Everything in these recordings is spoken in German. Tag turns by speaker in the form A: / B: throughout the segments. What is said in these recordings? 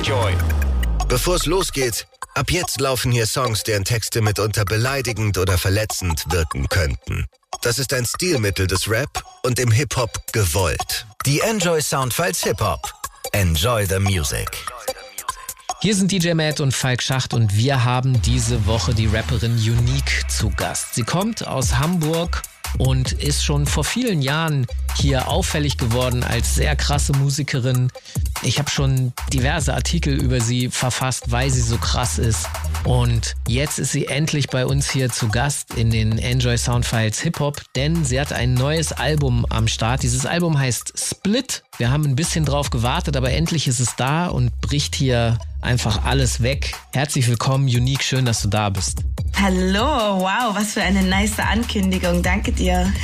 A: Enjoy.
B: Bevor es losgeht, ab jetzt laufen hier Songs, deren Texte mitunter beleidigend oder verletzend wirken könnten. Das ist ein Stilmittel des Rap und im Hip-Hop gewollt. Die Enjoy Soundfiles Hip-Hop. Enjoy the music.
C: Hier sind DJ Matt und Falk Schacht und wir haben diese Woche die Rapperin Unique zu Gast. Sie kommt aus Hamburg und ist schon vor vielen Jahren hier auffällig geworden als sehr krasse Musikerin. Ich habe schon diverse Artikel über sie verfasst, weil sie so krass ist. Und jetzt ist sie endlich bei uns hier zu Gast in den Enjoy Soundfiles Hip Hop, denn sie hat ein neues Album am Start. Dieses Album heißt Split. Wir haben ein bisschen drauf gewartet, aber endlich ist es da und bricht hier einfach alles weg. Herzlich willkommen, Unique, schön, dass du da bist.
D: Hallo, wow, was für eine nice Ankündigung. Danke dir.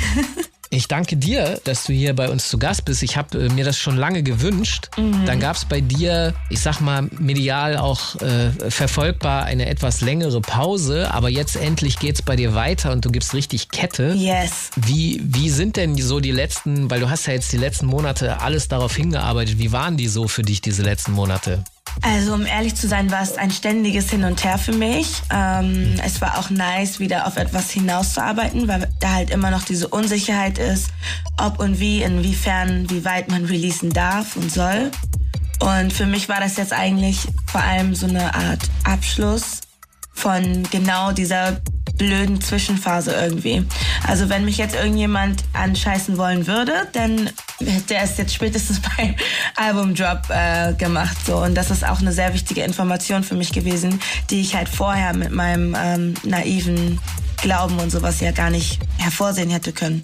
C: Ich danke dir, dass du hier bei uns zu Gast bist. Ich habe äh, mir das schon lange gewünscht. Mhm. Dann gab es bei dir, ich sag mal, medial auch äh, verfolgbar eine etwas längere Pause, aber jetzt endlich geht's bei dir weiter und du gibst richtig Kette.
D: Yes.
C: Wie, wie sind denn so die letzten, weil du hast ja jetzt die letzten Monate alles darauf hingearbeitet, wie waren die so für dich, diese letzten Monate?
D: Also um ehrlich zu sein, war es ein ständiges Hin und Her für mich. Ähm, es war auch nice, wieder auf etwas hinauszuarbeiten, weil da halt immer noch diese Unsicherheit ist, ob und wie, inwiefern, wie weit man releasen darf und soll. Und für mich war das jetzt eigentlich vor allem so eine Art Abschluss von genau dieser blöden Zwischenphase irgendwie. Also wenn mich jetzt irgendjemand anscheißen wollen würde, dann hätte er es jetzt spätestens beim Albumdrop äh, gemacht. So. Und das ist auch eine sehr wichtige Information für mich gewesen, die ich halt vorher mit meinem ähm, naiven Glauben und sowas ja gar nicht hervorsehen hätte können.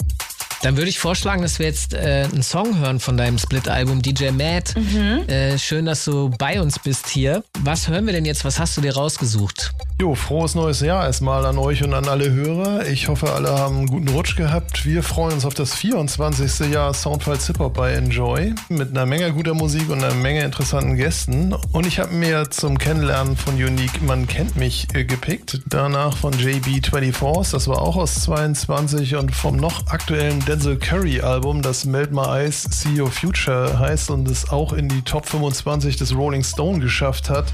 C: Dann würde ich vorschlagen, dass wir jetzt äh, einen Song hören von deinem Split-Album DJ Mad. Mhm. Äh, schön, dass du bei uns bist hier. Was hören wir denn jetzt? Was hast du dir rausgesucht?
E: Jo, frohes neues Jahr erstmal an euch und an alle Hörer. Ich hoffe, alle haben einen guten Rutsch gehabt. Wir freuen uns auf das 24. Jahr Soundfiles Hip Hop bei Enjoy mit einer Menge guter Musik und einer Menge interessanten Gästen. Und ich habe mir zum Kennenlernen von Unique Man kennt mich äh, gepickt. Danach von JB24, das war auch aus 22 und vom noch aktuellen Denzel Curry Album, das Melt My Eyes See Your Future heißt und es auch in die Top 25 des Rolling Stone geschafft hat.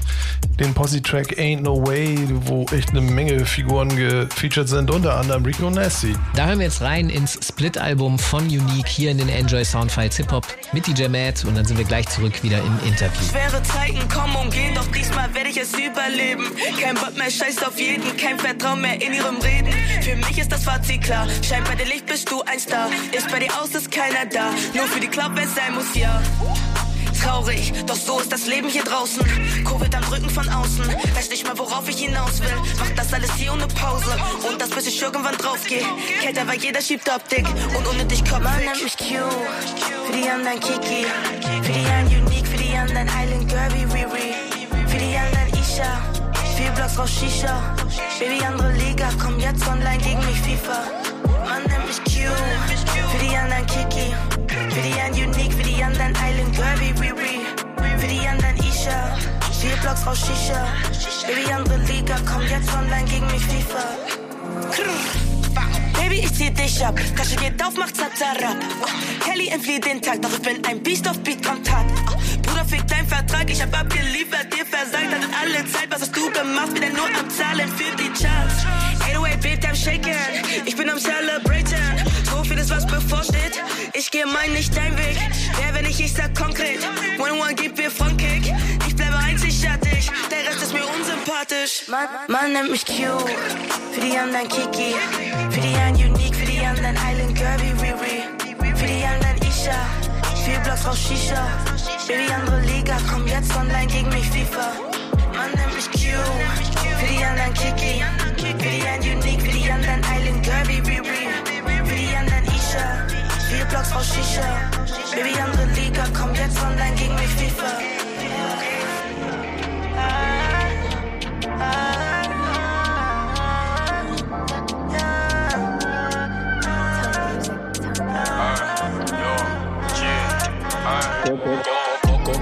E: Den Posse-Track Ain't No Way, wo echt eine Menge Figuren gefeatured sind, unter anderem Rico Nasty.
C: Da hören wir jetzt rein ins Split-Album von Unique hier in den Enjoy Soundfiles Hip Hop mit DJ Matt und dann sind wir gleich zurück wieder im Interview.
F: Schwere Zeiten kommen und gehen, doch diesmal werde ich es überleben. Kein Bock mehr, scheiß auf jeden, kein Vertrauen mehr in ihrem Reden. Für mich ist das Fazit klar, scheint bei dir Licht bist du ein Star. Ist bei dir aus, ist keiner da, nur für die Club, wer sein muss, ja. Traurig, doch so ist das Leben hier draußen. Covid am Rücken von außen, weiß nicht mal worauf ich hinaus will. Mach das alles hier ohne Pause. Und das bis ich irgendwann draufgeh. Kälter, weil jeder schiebt Optik. Und ohne dich kommt Man nennt mich Q, für die anderen Kiki, für die einen Unique, für die anderen Island Girl wie Riri, für die anderen Isha, vier Blocks raus Shisha, Baby andere Liga, komm jetzt online gegen mich FIFA. Man nennt mich Q, für die anderen Kiki. Für die einen Unique, für die anderen Island wie Riri. Für die anderen Isha. Vier Blocks raus Shisha. Baby, andere Liga, komm jetzt online gegen mich FIFA. Baby, ich zieh dich ab. Tasche geht auf, macht Zazarab. Oh, Kelly entflieht den Tag, doch ich bin ein Beast auf Beat, kommt hart. Fick dein Vertrag, ich hab abgeliefert, dir versagt. Hattet alle Zeit, was hast du gemacht? Bin nur am Zahlen für die Charts. 808, babe, I'm shaking. Ich bin am Celebrating. So vieles, was bevorsteht. Ich geh mein nicht dein Weg. Wer, wenn ich, ich sag konkret. One one, gib mir Funkkick. Ich bleibe einzigartig. Der Rest ist mir unsympathisch. Man, man nennt mich Q. Für die anderen Kiki. Für die einen Unique. Für die anderen Island Girl wie Riri. Für die anderen Isha. Blocks raus Shisha. Baby, andere Liga. Komm jetzt online gegen mich FIFA. Man nennt mich Q. Für die anderen Kiki. Für die einen Unique. Für die anderen Island Girl Riri. Für die anderen Isha. Vier Blocks raus Shisha. Baby, andere Liga, komm jetzt online gegen mich FIFA. Okay.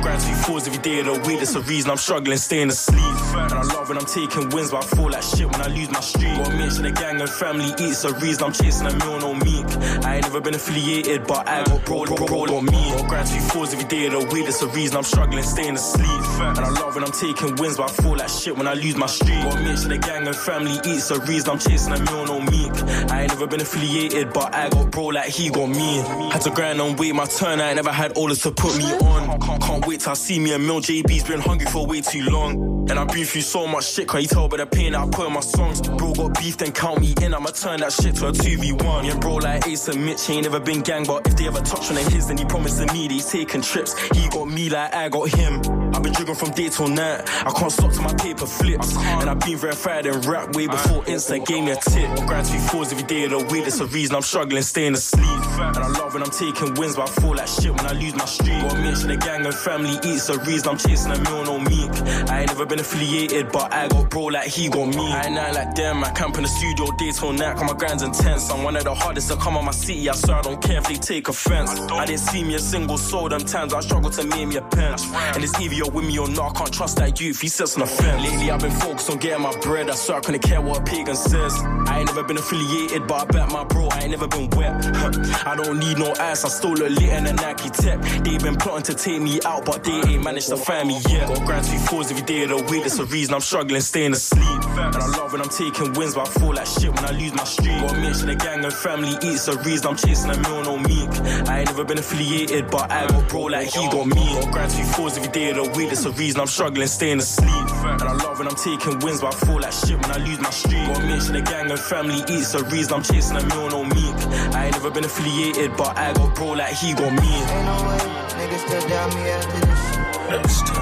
G: Pause every day of the week, that's the reason I'm struggling, staying asleep. And I love when I'm taking wins, but I feel like shit when I lose my streak. Gotta make sure the gang and family eats, the reason I'm chasing a meal, no meek. I ain't never been affiliated, but I got bro, bro, bro, got me. Got grind two fours fours every day of the week. That's the reason I'm struggling, staying asleep. And I love when I'm taking wins, but I feel like shit when I lose my streak. Gotta make sure the gang and family eats. The reason I'm chasing a meal, no meek. I ain't never been affiliated, but I got bro like he got me. Had to grind and wait my turn. I ain't never had orders to put me on. Can't wait till I see me a meal. JB's been hungry for way too long. And I've been through so much shit, can you tell by the pain that I put in my songs? Bro got beef, then count me in. I'ma turn that shit to a 2v1. Yeah, bro, like Ace and Mitch, he ain't never been gang, but if they ever touch on his, then he promised me he's taking trips. He got me like I got him. I've been drinking from day till night. I can't stop till my paper flips. And I've been verified and rap way before Insta gave me a tip. Grind two fours every day of the week, that's the reason I'm struggling, staying asleep. And I love when I'm taking wins, but I feel like shit when I lose my streak. Gotta make sure the gang and family eats, the reason I'm chasing a meal, no meek. I ain't never been affiliated, but I got bro like he got me. I ain't nothing like them, I camp in the studio day till night, cause my grind's intense. I'm one of the hardest to come on my city, I swear I don't care if they take offense. I didn't see me a single soul, them times I struggle to make me a pence. And it's either you're with me or not, I can't trust that youth, he sits on the fence. Lately I've been focused on getting my bread, I swear I couldn't care what a pagan says. I ain't never been affiliated, but I bet my bro, I ain't never been wet. I don't need no ass, I stole a lit in a Nike tech. They been plotting to take me out, but they ain't managed to find me yet. Got grind two fours every day of the week, that's the reason I'm struggling, staying asleep. And I love when I'm taking wins, but I feel like shit when I lose my streak. Gotta make the gang and family eats, the reason I'm chasing a meal, no meek. I ain't never been affiliated, but I got bro like he got me. Got grind two fours every day of the week, that's the reason I'm struggling, staying asleep. And I love when I'm taking wins, but I feel like shit when I lose my streak. Gotta the gang and family eats, the reason I'm chasing a meal, no meek. I ain't never been affiliated, but I got bro like he got me.
H: No still doubt me after this shit.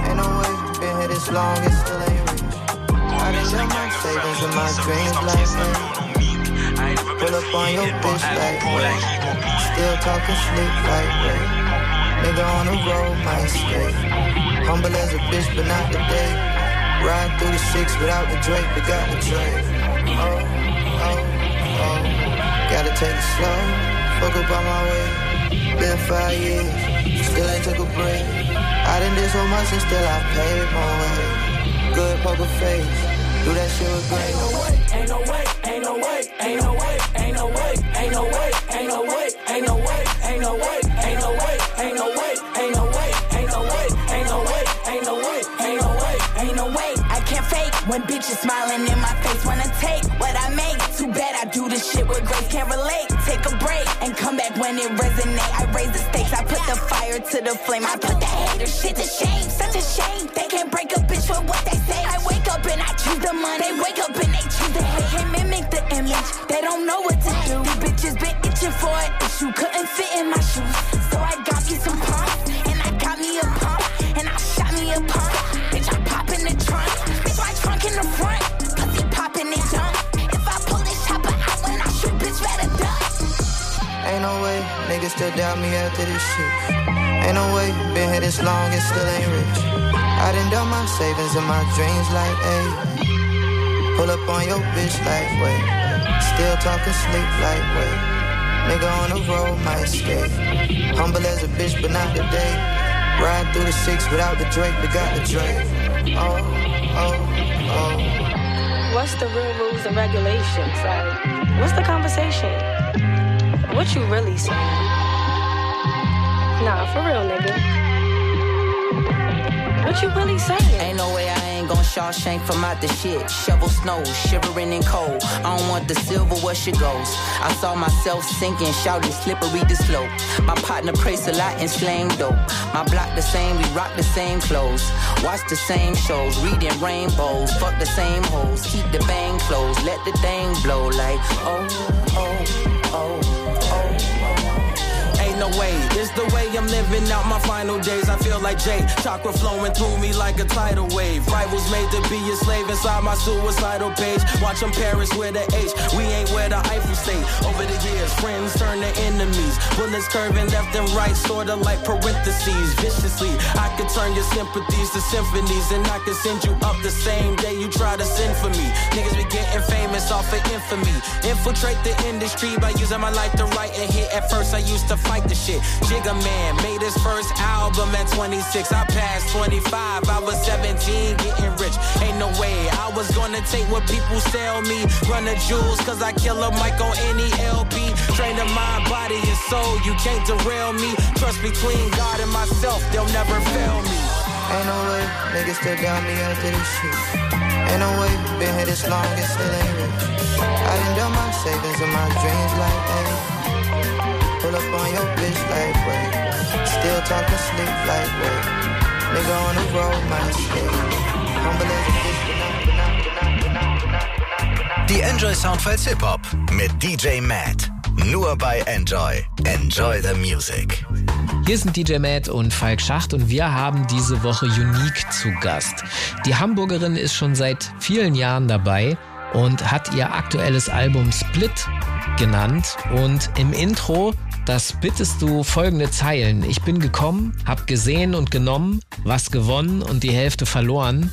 H: Ain't no way, been here this long, it still ain't reached. I done done my savings and my dreams like that. Pull up on your bitch like that. Still talking sleep like that. Nigga on the road, my stay. Humble as a bitch, but not today. Ride through the six without the Drake, but got the Drake. Oh, oh, oh. Gotta take it slow. Fuck up on my way. Been five years, still ain't took a break. I done did so much and still I paid my way. Good poker face, do that shit with grace.
I: Ain't no way, ain't no way, ain't no way, ain't no way, ain't no way, ain't no way, ain't no way, ain't no way, ain't no way, ain't no way, ain't no way, ain't no way, ain't no way, ain't no way, ain't no way,
J: Ain't no way, I can't fake when bitches smiling in my face. Wanna take what I make. Bad I do this shit with grace. Can't relate. Take a break and come back when it resonate. I raise the stakes. I put the fire to the flame. I put the hater shit to shame. Such a shame. They can't break a bitch for what they say. I wake up and I choose the money. They wake up and they choose the hate. Can't mimic the image. They don't know what to do. These bitches been itching for an issue. Couldn't fit in my shoes.
H: Niggas still doubt me after this shit. Ain't no way, been here this long and still ain't rich. I done done my savings and my dreams like, ayy. Pull up on your bitch like, wait. Still talking sleep like, wait. Nigga on the road might stay. Humble as a bitch, but not today. Ride through the six without the Drake, but got the Drake. Oh, oh, oh.
K: What's the real rules and regulations? Like, what's the conversation? What you really saying? Nah, for real, nigga. What you really saying?
L: Ain't no way I ain't gon' Shawshank from out the shit. Shovel snow, shivering in cold. I don't want the silver where she goes. I saw myself sinking, shouting slippery the slope. My partner prays a lot and slang dope. My block the same, we rock the same clothes. Watch the same shows, reading rainbows. Fuck the same hoes, keep the bang closed. Let the thing blow like, oh, oh, oh.
M: Ain't no way, it's the way I'm living out my final days. I feel like Jay, chakra flowing through me like a tidal wave. Rivals made to be a slave inside my suicidal page. Watch them Paris with the H, we ain't where the Eiffel State. Over the years, friends turn to enemies. Bullets curving left and right, sorta like parentheses. Viciously, I could turn your sympathies to symphonies, and I could send you up the same day you try to send for me. Niggas be getting famous off of infamy. Infiltrate the industry by using my life to write a hit. At first, I used to fight the shit. Jigga Man made his first album at 26. I passed 25. I was 17, getting rich. Ain't no way I was gonna take what people sell me. Run the jewels, cause I kill a mic on any LP. Train the mind, body, and soul. You can't derail me. Trust between God and myself. They'll never fail me.
H: Ain't no way, niggas still got me out after this shit. Ain't no way, been here this long and still ain't rich. I done done my savings and my dreams like, hey. Pull up on your bitch like, wait. Still talking sleep like, wait. Nigga on the road, my shit. Humble as a bitch, but not, but not, but not, but not, but not.
B: Die Enjoy Soundfiles Hip Hop mit DJ Matt. Nur bei Enjoy. Enjoy the Music.
C: Hier sind DJ Matt und Falk Schacht und wir haben diese Woche Unique zu Gast. Die Hamburgerin ist schon seit vielen Jahren dabei und hat ihr aktuelles Album Split genannt und im Intro das bittest du folgende Zeilen. Ich bin gekommen, hab gesehen und genommen, was gewonnen und die Hälfte verloren.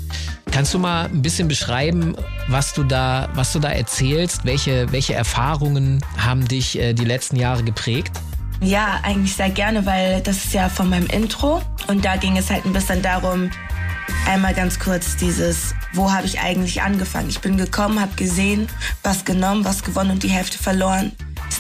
C: Kannst du mal ein bisschen beschreiben, was du da, was du da erzählst? Welche, welche Erfahrungen haben dich äh, die letzten Jahre geprägt?
F: Ja, eigentlich sehr gerne, weil das ist ja von meinem Intro und da ging es halt ein bisschen darum, einmal ganz kurz dieses, wo habe ich eigentlich angefangen? Ich bin gekommen, habe gesehen, was genommen, was gewonnen und die Hälfte verloren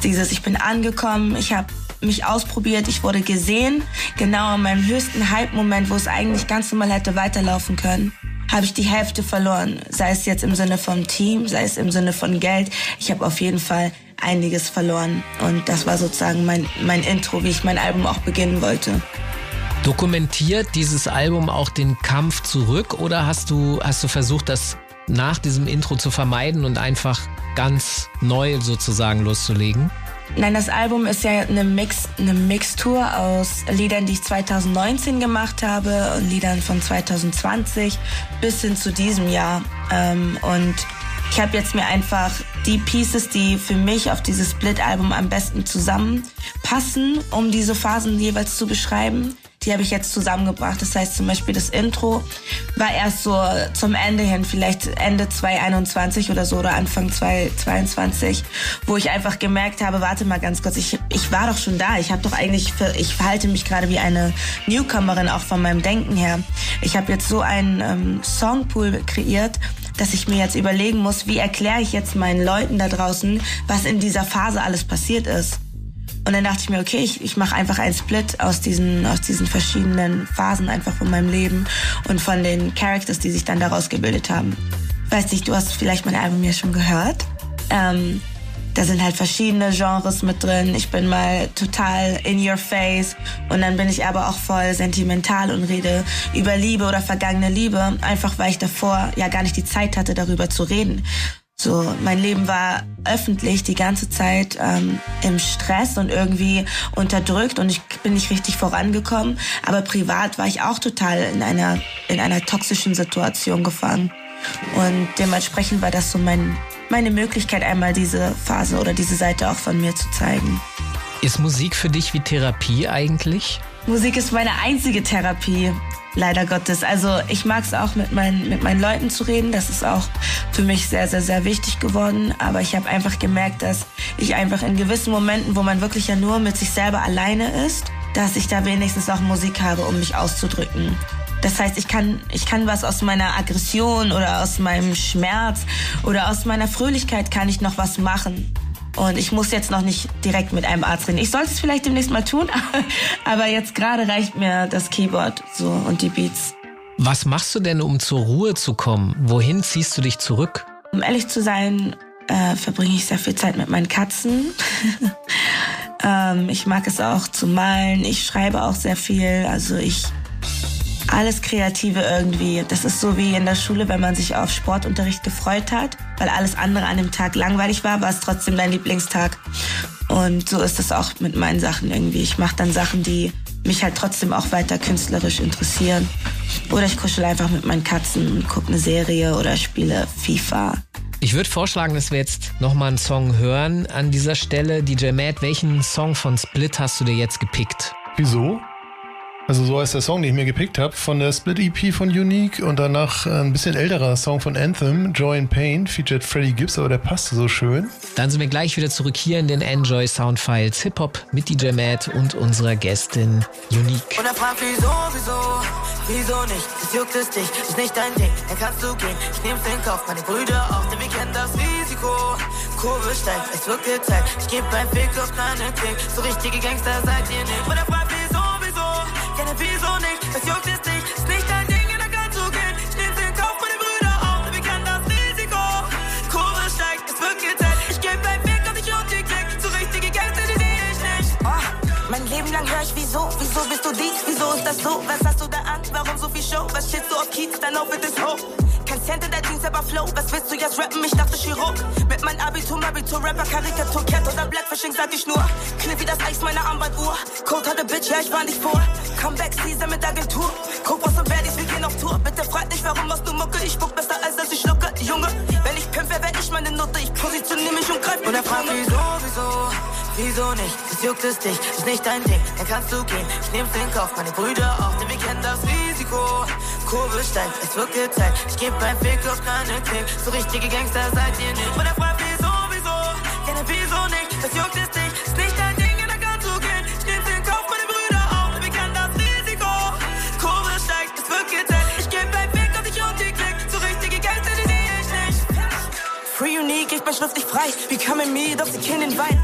F: dieses, ich bin angekommen, ich habe mich ausprobiert, ich wurde gesehen. Genau in meinem höchsten Hype-Moment, wo es eigentlich ganz normal hätte weiterlaufen können, habe ich die Hälfte verloren. Sei es jetzt im Sinne vom Team, sei es im Sinne von Geld. Ich habe auf jeden Fall einiges verloren. Und das war sozusagen mein, mein Intro, wie ich mein Album auch beginnen wollte.
C: Dokumentiert dieses Album auch den Kampf zurück oder hast du, hast du versucht, das nach diesem Intro zu vermeiden und einfach ganz neu sozusagen loszulegen?
F: Nein, das Album ist ja eine, Mix, eine Mixtur aus Liedern, die ich 2019 gemacht habe und Liedern von 2020 bis hin zu diesem Jahr. Ähm, und ich habe jetzt mir einfach die Pieces, die für mich auf dieses Split-Album am besten zusammenpassen, um diese Phasen jeweils zu beschreiben, die habe ich jetzt zusammengebracht. Das heißt zum Beispiel das Intro war erst so zum Ende hin, vielleicht Ende 2021 oder so oder Anfang 2022, wo ich einfach gemerkt habe, warte mal ganz kurz, ich, ich war doch schon da. Ich habe doch eigentlich, ich verhalte mich gerade wie eine Newcomerin auch von meinem Denken her. Ich habe jetzt so einen ähm, Songpool kreiert, dass ich mir jetzt überlegen muss, wie erkläre ich jetzt meinen Leuten da draußen, was in dieser Phase alles passiert ist. Und dann dachte ich mir, okay, ich, ich mache einfach einen Split aus diesen, aus diesen verschiedenen Phasen einfach von meinem Leben und von den Characters, die sich dann daraus gebildet haben. Weiß nicht, du hast vielleicht mein Album ja schon gehört. Ähm, da sind halt verschiedene Genres mit drin. Ich bin mal total in your face und dann bin ich aber auch voll sentimental und rede über Liebe oder vergangene Liebe, einfach weil ich davor ja gar nicht die Zeit hatte, darüber zu reden. So, mein Leben war öffentlich die ganze Zeit ähm, im Stress und irgendwie unterdrückt und ich bin nicht richtig vorangekommen. Aber privat war ich auch total in einer in einer toxischen Situation gefangen und dementsprechend war das so mein meine Möglichkeit, einmal diese Phase oder diese Seite auch von mir zu zeigen.
C: Ist Musik für dich wie Therapie eigentlich?
F: Musik ist meine einzige Therapie. Leider Gottes. Also ich mag es auch mit meinen, mit meinen Leuten zu reden. Das ist auch für mich sehr, sehr, sehr wichtig geworden. Aber ich habe einfach gemerkt, dass ich einfach in gewissen Momenten, wo man wirklich ja nur mit sich selber alleine ist, dass ich da wenigstens auch Musik habe, um mich auszudrücken. Das heißt, ich kann, ich kann was aus meiner Aggression oder aus meinem Schmerz oder aus meiner Fröhlichkeit kann ich noch was machen. Und ich muss jetzt noch nicht direkt mit einem Arzt reden. Ich sollte es vielleicht demnächst mal tun, aber jetzt gerade reicht mir das Keyboard so und die Beats.
C: Was machst du denn, um zur Ruhe zu kommen? Wohin ziehst du dich zurück?
F: Um ehrlich zu sein, äh, verbringe ich sehr viel Zeit mit meinen Katzen. ähm, ich mag es auch zu malen. Ich schreibe auch sehr viel. Also ich alles Kreative irgendwie. Das ist so wie in der Schule, wenn man sich auf Sportunterricht gefreut hat, weil alles andere an dem Tag langweilig war, war es trotzdem dein Lieblingstag. Und so ist es auch mit meinen Sachen irgendwie. Ich mache dann Sachen, die mich halt trotzdem auch weiter künstlerisch interessieren. Oder ich kuschel einfach mit meinen Katzen und gucke eine Serie oder spiele FIFA.
C: Ich würde vorschlagen, dass wir jetzt nochmal einen Song hören an dieser Stelle. DJ Matt, welchen Song von Split hast du dir jetzt gepickt?
E: Wieso? Also so heißt der Song, den ich mir gepickt habe, von der Split EP von Unique und danach ein bisschen älterer Song von Anthem, Joy and Pain, featured Freddie Gibbs, aber der passte so schön.
C: Dann sind wir gleich wieder zurück hier in den Enjoy Soundfiles Hip-Hop mit DJ Matt und unserer Gästin Unique.
A: Und er fragt, wieso, wieso, wieso nicht? Das juckt es dich, ist nicht dein Ding, dann kannst du gehen. Ich nehm's in Kauf, meine Brüder auch, denn wir kennen das Risiko. Kurve steigt, es wird gezeigt, ich geb ein Fick auf deinen Klick. So richtige Gangster seid ihr nicht wieso nicht? Es juckt jetzt nicht, ist nicht
F: dein Ding, in jeder kann zugehen. Ich nehm's in Kauf für die Brüder auf, wir kennen
A: das Risiko. Kurve steigt, es wird gezählt. Ich geb dein Weg
N: und
F: ich und die Klick. Zu richtige Gäste, die seh ich nicht. Oh, mein Leben lang hör ich
N: wieso, wieso bist du dies, wieso ist das so? Was hast du da an, warum so viel Show? Was shitst du auf Kiez, dein Outfit ist hoch. Cent in der Jeans, aber Flow. Was willst du jetzt rappen? Ich dachte Chirurg. Mit meinem Abitur, Abitur, Rapper, Karikatur, Cat oder Blackfishing, sag ich nur. Kniff wie das Eis meiner Armbanduhr. Code hatte Bitch, ja, ich war nicht vor. Comeback Season mit Agentur. Guck, was und Verdis, wir gehen auf Tour. Bitte frag nicht, warum machst du Mucke? Ich spuck besser, als dass ich schlucke. Junge, wenn ich pimp, wer wär ich meine Nutte? Ich positioniere mich und greif
F: Und er fragt, wieso, wieso, wieso nicht? Das juckt es dich, ist nicht dein Ding. Dann kannst du gehen, ich nehm's in Kauf, meine Brüder auch, denn wir kennen das Risiko. Kurve steigt, es wird gezeigt. Ich geb ein Fick auf keine Klick. So richtige Gangster seid ihr nicht. Und er fragt, wieso, wieso, ja, ne, wieso nicht? Das juckt es dich, ist nicht dein Ding, dann kannst du gehen. Ich nehm's in Kauf, meine Brüder denn wir kennen das Risiko. Kurve steigt, es wird gezeigt. Ich geb ein Fick auf dich und die Klick. So richtige Gangster, die sehe ich nicht.
N: Free Unique, ich bin schriftlich frei. Wie kam in mir, doch sie kennen den Wein.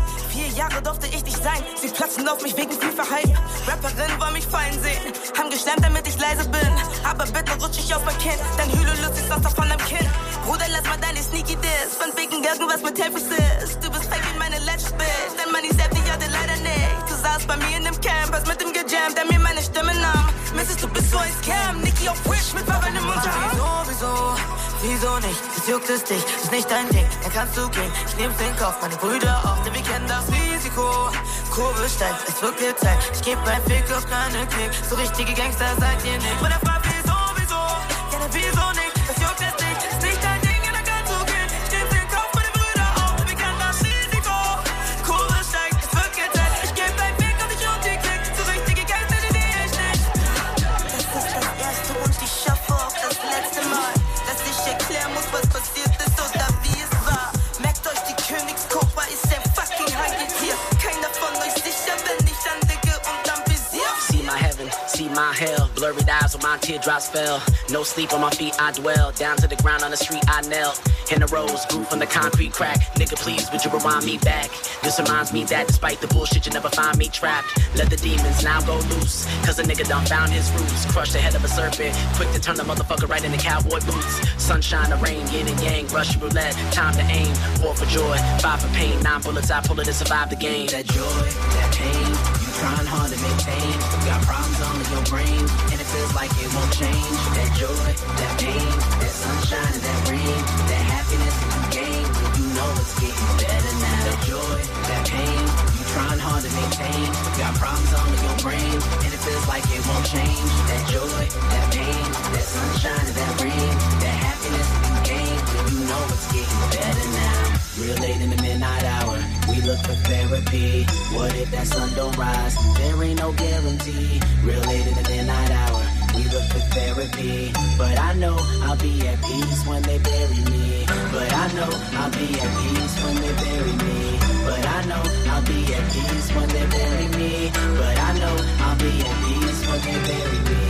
N: Jahre durfte ich nicht sein. Sie platzen auf mich wegen FIFA-Hype. Rapperin wollen mich fallen sehen. Haben geschlemmt, damit ich leise bin. Aber bitte rutsch ich auf mein Kinn. Dein Hülo lustig sonst auf von deinem Kinn. Bruder, lass mal deine Sneaky Diss. Von wegen irgendwas mit Helfis ist. Du bist fake wie meine letzte Bitch. Denn Money selbst, ich hatte leider nicht. Du saßt bei mir in dem Camp, hast mit dem gejammt, der mir meine Stimme nahm. Mrs. Du bist so ein Scam. Nicky auf Wish mit Baba im Mund.
F: Wieso, wieso, wieso nicht? Das juckt es dich, ist nicht dein Ding. Dann kannst du gehen, ich nehm's in Kauf, meine Brüder auch, denn wir kennen das Risiko. Kurve steigt, es wird gezeigt. Ich geb ein Fick auf keine Klick. So richtige Gangster seid ihr nicht. Und er
O: Blurry eyes when my teardrops fell. No sleep on my feet, I dwell. Down to the ground on the street, I knelt. In the rose, grew from the concrete crack. Nigga, please, would you rewind me back? This reminds me that despite the bullshit, you never find me trapped. Let the demons now go loose. Cause a nigga done found his roots. Crushed the head of a serpent. Quick to turn the motherfucker right into cowboy boots. Sunshine or rain, yin and yang. Rush roulette, time to aim. Four for joy, five for pain. Nine bullets, I pull it to survive the game.
P: That joy, that pain, you trying hard to maintain. Got problems on your brain, feels like it won't change. That joy, that pain, that sunshine that rain, that happiness that you gain you know it's getting better now. That joy, that pain, you trying hard to maintain. Got problems on your brain, and it feels like it won't change. That joy, that pain, that sunshine that rain, that happiness that you gain you know it's getting better now. Real late in the midnight hour, look for therapy. What if that sun don't rise? There ain't no guarantee. Real late in the midnight hour, we look for therapy. But I know I'll be at peace when they bury me. But I know I'll be at peace when they bury me. But I know I'll be at peace when they bury me. But I know I'll be at peace when they bury me.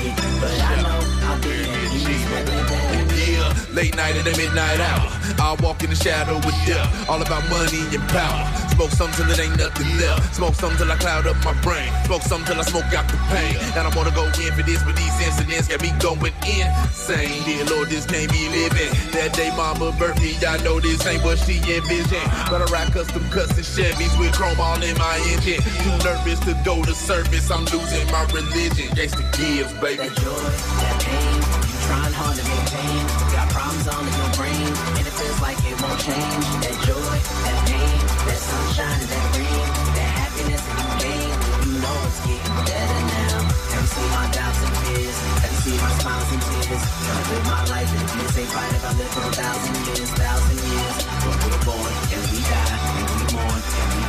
P: But I know I'll be at peace when they bury me.
Q: Yeah, late night at the midnight hour. I walk in the shadow with death. All about money and power. Smoke some till it ain't nothing left. Smoke some till I cloud up my brain. Smoke some till I smoke out the pain. And I wanna go in for this, but these incidents got me going insane. Dear Lord, this can't be living. That day mama birthed me, I know this ain't what she envisioned. But I ride custom cuts and Chevys with chrome all in my engine. Too nervous to go to service, I'm losing my religion. Gangsta gives, baby.
P: That joy, that pain, you trying hard to maintain. Got problems on in your brain, and it feels like it won't change. That joy, that pain, sunshine that rain, happiness that you you know it's getting better now. Seen my doubts and fears? Seen my smiles and tears? Live my life in right if I live for a thousand years, thousand years. When we're born, and we die, and we mourn, and we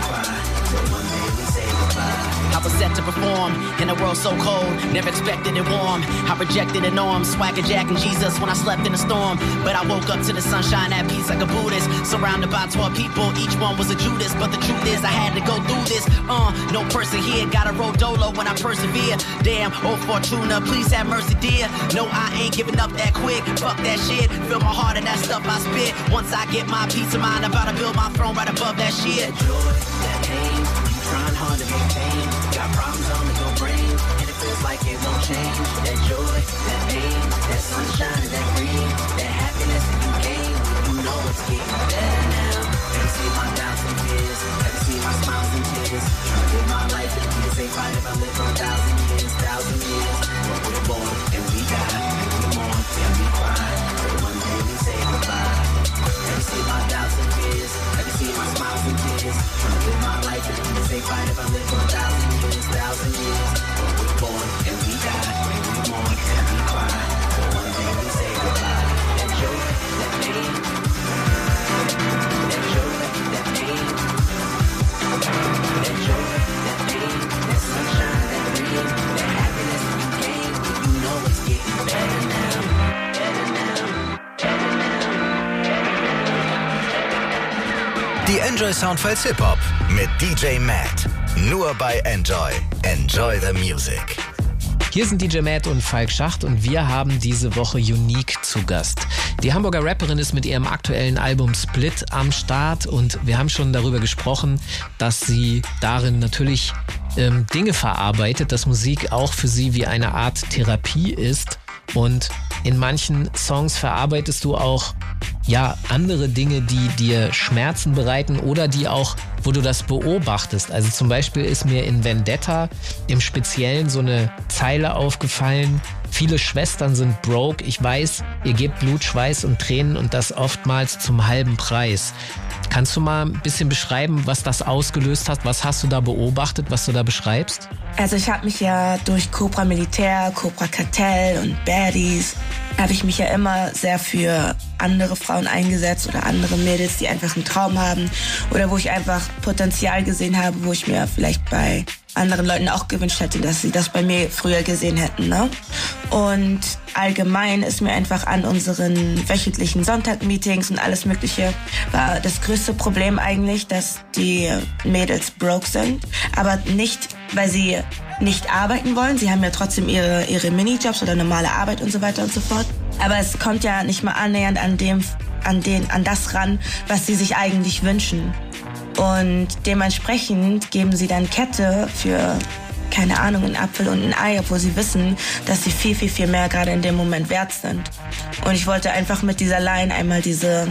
O: I was set to perform in a world so cold, never expected it warm. I rejected the norm, swagger Jack and Jesus when I slept in a storm. But I woke up to the sunshine at peace like a Buddhist, surrounded by 12 people, each one was a Judas. But the truth is, I had to go through this. Uh, no person here got a roll dolo when I persevere. Damn, oh Fortuna, please have mercy, dear. No, I ain't giving up that quick. Fuck that shit, Feel my heart and that stuff I spit. Once I get my peace of mind, I'm about to build my throne right above that shit.
P: Joy, that pain, trying hard to maintain. Like it won't change. That joy, that pain, that sunshine that rain, that happiness that you gain, you know it's getting better now. And
O: see my downs and tears. Have you seen my smiles and tears? Trying to live my life and the same fight if I live for a thousand years, thousand years. But we're born and we die, and we mourn and we cry. But one day we say goodbye. Have you seen my doubts and fears? Have you seen my smiles and tears? Trying to live my life and the same fight if I live a thousand years, thousand years. But we're born
B: Die Enjoy Soundfiles Hip Hop mit DJ Matt. Nur bei Enjoy. Enjoy the Music.
C: Hier sind DJ Matt und Falk Schacht und wir haben diese Woche Unique zu Gast. Die Hamburger Rapperin ist mit ihrem aktuellen Album Split am Start und wir haben schon darüber gesprochen, dass sie darin natürlich ähm, Dinge verarbeitet, dass Musik auch für sie wie eine Art Therapie ist und in manchen Songs verarbeitest du auch ja andere Dinge, die dir Schmerzen bereiten oder die auch, wo du das beobachtest. Also zum Beispiel ist mir in Vendetta im Speziellen so eine Zeile aufgefallen. Viele Schwestern sind broke. Ich weiß, ihr gebt Blut, Schweiß und Tränen und das oftmals zum halben Preis. Kannst du mal ein bisschen beschreiben, was das ausgelöst hat? Was hast du da beobachtet, was du da beschreibst?
F: Also ich habe mich ja durch Cobra Militär, Cobra Kartell und Baddies habe ich mich ja immer sehr für andere Frauen eingesetzt oder andere Mädels, die einfach einen Traum haben oder wo ich einfach Potenzial gesehen habe, wo ich mir vielleicht bei anderen Leuten auch gewünscht hätte, dass sie das bei mir früher gesehen hätten. Ne? Und allgemein ist mir einfach an unseren wöchentlichen Sonntag-Meetings und alles Mögliche war das größte Problem eigentlich, dass die Mädels broke sind, aber nicht, weil sie nicht arbeiten wollen. Sie haben ja trotzdem ihre, ihre Minijobs oder normale Arbeit und so weiter und so fort. Aber es kommt ja nicht mal annähernd an dem, an den, an das ran, was sie sich eigentlich wünschen. Und dementsprechend geben sie dann Kette für keine Ahnung, einen Apfel und ein Ei, obwohl sie wissen, dass sie viel, viel, viel mehr gerade in dem Moment wert sind. Und ich wollte einfach mit dieser Line einmal diese,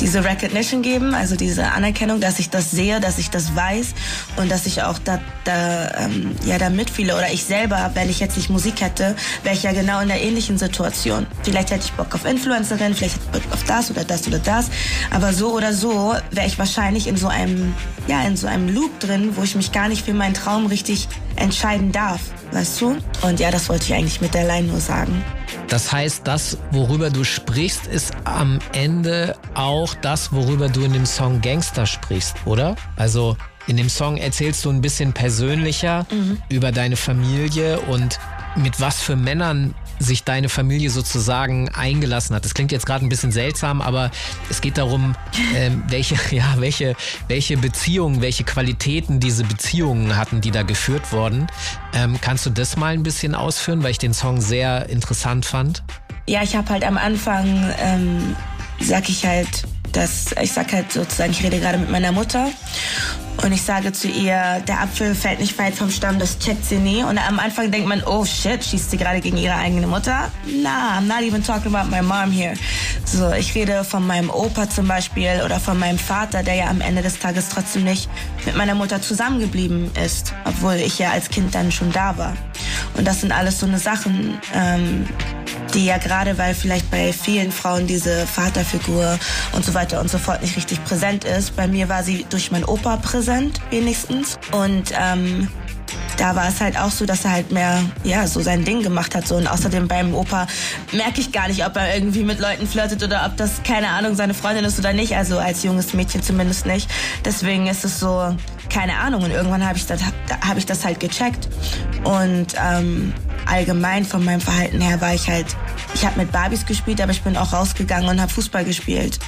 F: diese Recognition geben, also diese Anerkennung, dass ich das sehe, dass ich das weiß und dass ich auch da, da, ähm, ja, da mitfühle. Oder ich selber, wenn ich jetzt nicht Musik hätte, wäre ich ja genau in der ähnlichen Situation. Vielleicht hätte ich Bock auf Influencerin, vielleicht hätte ich Bock auf das oder das oder das. Aber so oder so wäre ich wahrscheinlich in so einem, ja, in so einem Loop drin, wo ich mich gar nicht für meinen Traum richtig entscheiden darf, weißt du? Und ja, das wollte ich eigentlich mit der Line nur sagen.
C: Das heißt, das, worüber du sprichst, ist am Ende auch das, worüber du in dem Song Gangster sprichst, oder? Also in dem Song erzählst du ein bisschen persönlicher
F: Mhm.
C: über deine Familie und mit was für Männern sich deine Familie sozusagen eingelassen hat. Das klingt jetzt gerade ein bisschen seltsam, aber es geht darum, ähm, welche, ja, welche, welche Beziehungen, welche Qualitäten diese Beziehungen hatten, die da geführt wurden. Ähm, kannst du das mal ein bisschen ausführen, weil ich den Song sehr interessant fand?
F: Ja, ich habe halt am Anfang, ähm, sag ich halt, dass ich sag halt sozusagen, ich rede gerade mit meiner Mutter und ich sage zu ihr, der Apfel fällt nicht weit vom Stamm, das checkt sie nie. Und am Anfang denkt man, oh shit, schießt sie gerade gegen ihre eigene Mutter? Nah, I'm not even talking about my mom here. So, ich rede von meinem Opa zum Beispiel oder von meinem Vater, der ja am Ende des Tages trotzdem nicht mit meiner Mutter zusammengeblieben ist, obwohl ich ja als Kind dann schon da war. Und das sind alles so eine Sachen, ähm, die ja gerade, weil vielleicht bei vielen Frauen diese Vaterfigur und so weiter und so fort nicht richtig präsent ist. Bei mir war sie durch meinen Opa präsent, wenigstens. Und ähm, da war es halt auch so, dass er halt mehr, ja, so sein Ding gemacht hat. So. Und außerdem beim Opa merke ich gar nicht, ob er irgendwie mit Leuten flirtet oder ob das, keine Ahnung, seine Freundin ist oder nicht. Also als junges Mädchen zumindest nicht. Deswegen ist es so, keine Ahnung. Und irgendwann habe ich, das, hab ich das halt gecheckt. Und ähm, allgemein von meinem Verhalten her war ich halt, ich habe mit Barbies gespielt, aber ich bin auch rausgegangen und habe Fußball gespielt.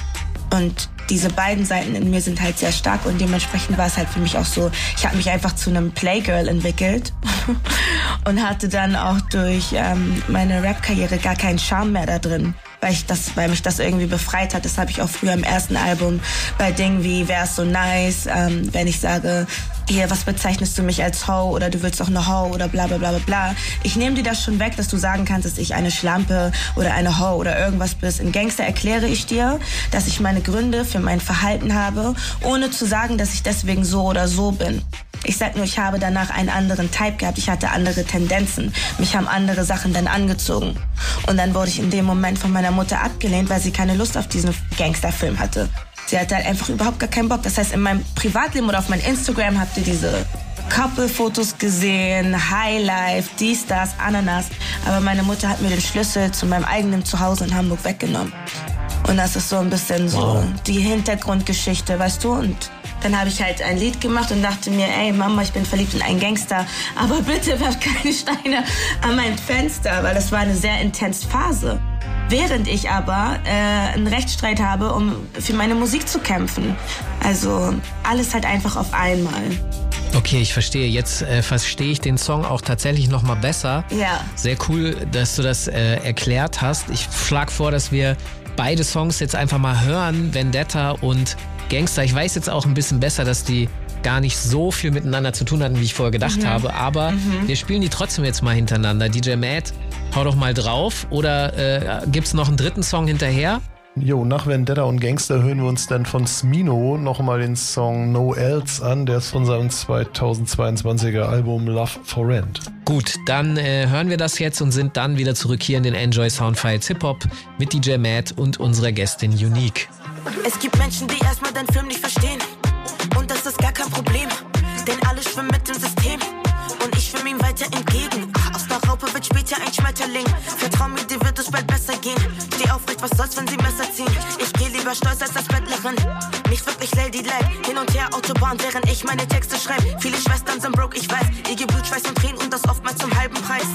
F: Und diese beiden Seiten in mir sind halt sehr stark und dementsprechend war es halt für mich auch so, ich habe mich einfach zu einem Playgirl entwickelt und hatte dann auch durch ähm, meine Rap-Karriere gar keinen Charme mehr da drin,
R: weil ich das, weil mich das irgendwie befreit hat. Das habe ich auch früher im ersten Album bei Dingen wie Wär's so nice, ähm, wenn ich sage, hier, was bezeichnest du mich als Ho oder du willst doch eine Ho oder bla bla bla bla bla. Ich nehme dir das schon weg, dass du sagen kannst, dass ich eine Schlampe oder eine Ho oder irgendwas bist. In Gangster erkläre ich dir, dass ich meine Gründe für mein Verhalten habe, ohne zu sagen, dass ich deswegen so oder so bin. Ich sag nur, ich habe danach einen anderen Type gehabt. Ich hatte andere Tendenzen. Mich haben andere Sachen dann angezogen. Und dann wurde ich in dem Moment von meiner Mutter abgelehnt, weil sie keine Lust auf diesen Gangsterfilm hatte. Sie hatte halt einfach überhaupt gar keinen Bock. Das heißt, in meinem Privatleben oder auf meinem Instagram habt ihr diese Couple-Fotos gesehen, Highlife, dies, das, Ananas. Aber meine Mutter hat mir den Schlüssel zu meinem eigenen Zuhause in Hamburg weggenommen. Und das ist so ein bisschen so
C: Wow.
R: die Hintergrundgeschichte, weißt du? Und dann habe ich halt ein Lied gemacht und dachte mir, ey Mama, ich bin verliebt in einen Gangster, aber bitte werft keine Steine an mein Fenster, weil das war eine sehr intense Phase. Während ich aber äh, einen Rechtsstreit habe, um für meine Musik zu kämpfen. Also alles halt einfach auf einmal.
C: Okay, ich verstehe. Jetzt äh, verstehe ich den Song auch tatsächlich noch mal besser.
R: Ja.
C: Sehr cool, dass du das äh, erklärt hast. Ich schlage vor, dass wir beide Songs jetzt einfach mal hören, Vendetta und Gangster. Ich weiß jetzt auch ein bisschen besser, dass die gar nicht so viel miteinander zu tun hatten, wie ich vorher gedacht
E: Mhm.
C: habe. Aber
E: Mhm.
C: wir spielen die trotzdem jetzt mal hintereinander. DJ Matt, hau doch mal drauf. Oder äh, gibt's noch einen dritten Song hinterher?
E: Jo, nach Vendetta und Gangster hören wir uns dann von Smino nochmal den Song No Else an. Der ist von seinem 2022er Album Love for Rent.
C: Gut, dann äh, hören wir das jetzt und sind dann wieder zurück hier in den Enjoy Soundfiles Hip Hop mit DJ Matt und unserer Gästin Unique.
F: Es gibt Menschen, die erstmal deinen Film nicht verstehen. Und das ist gar kein Problem, denn alle schwimmen mit dem System. Und ich schwimme ihm weiter entgegen. Aus einer Raupe wird später ein Schmetterling. Vertrau mir, dir wird es bald besser gehen. Steh aufrecht, was soll's, wenn sie Messer ziehen? Ich geh lieber stolz als als Bettlerin. Nicht wirklich Lady Life. Hin und her Autobahn, während ich meine Texte schreibe. Viele Schwestern sind broke, ich weiß. Ihr gebt Blut, Schweiß und Tränen und das oftmals zum halben Preis.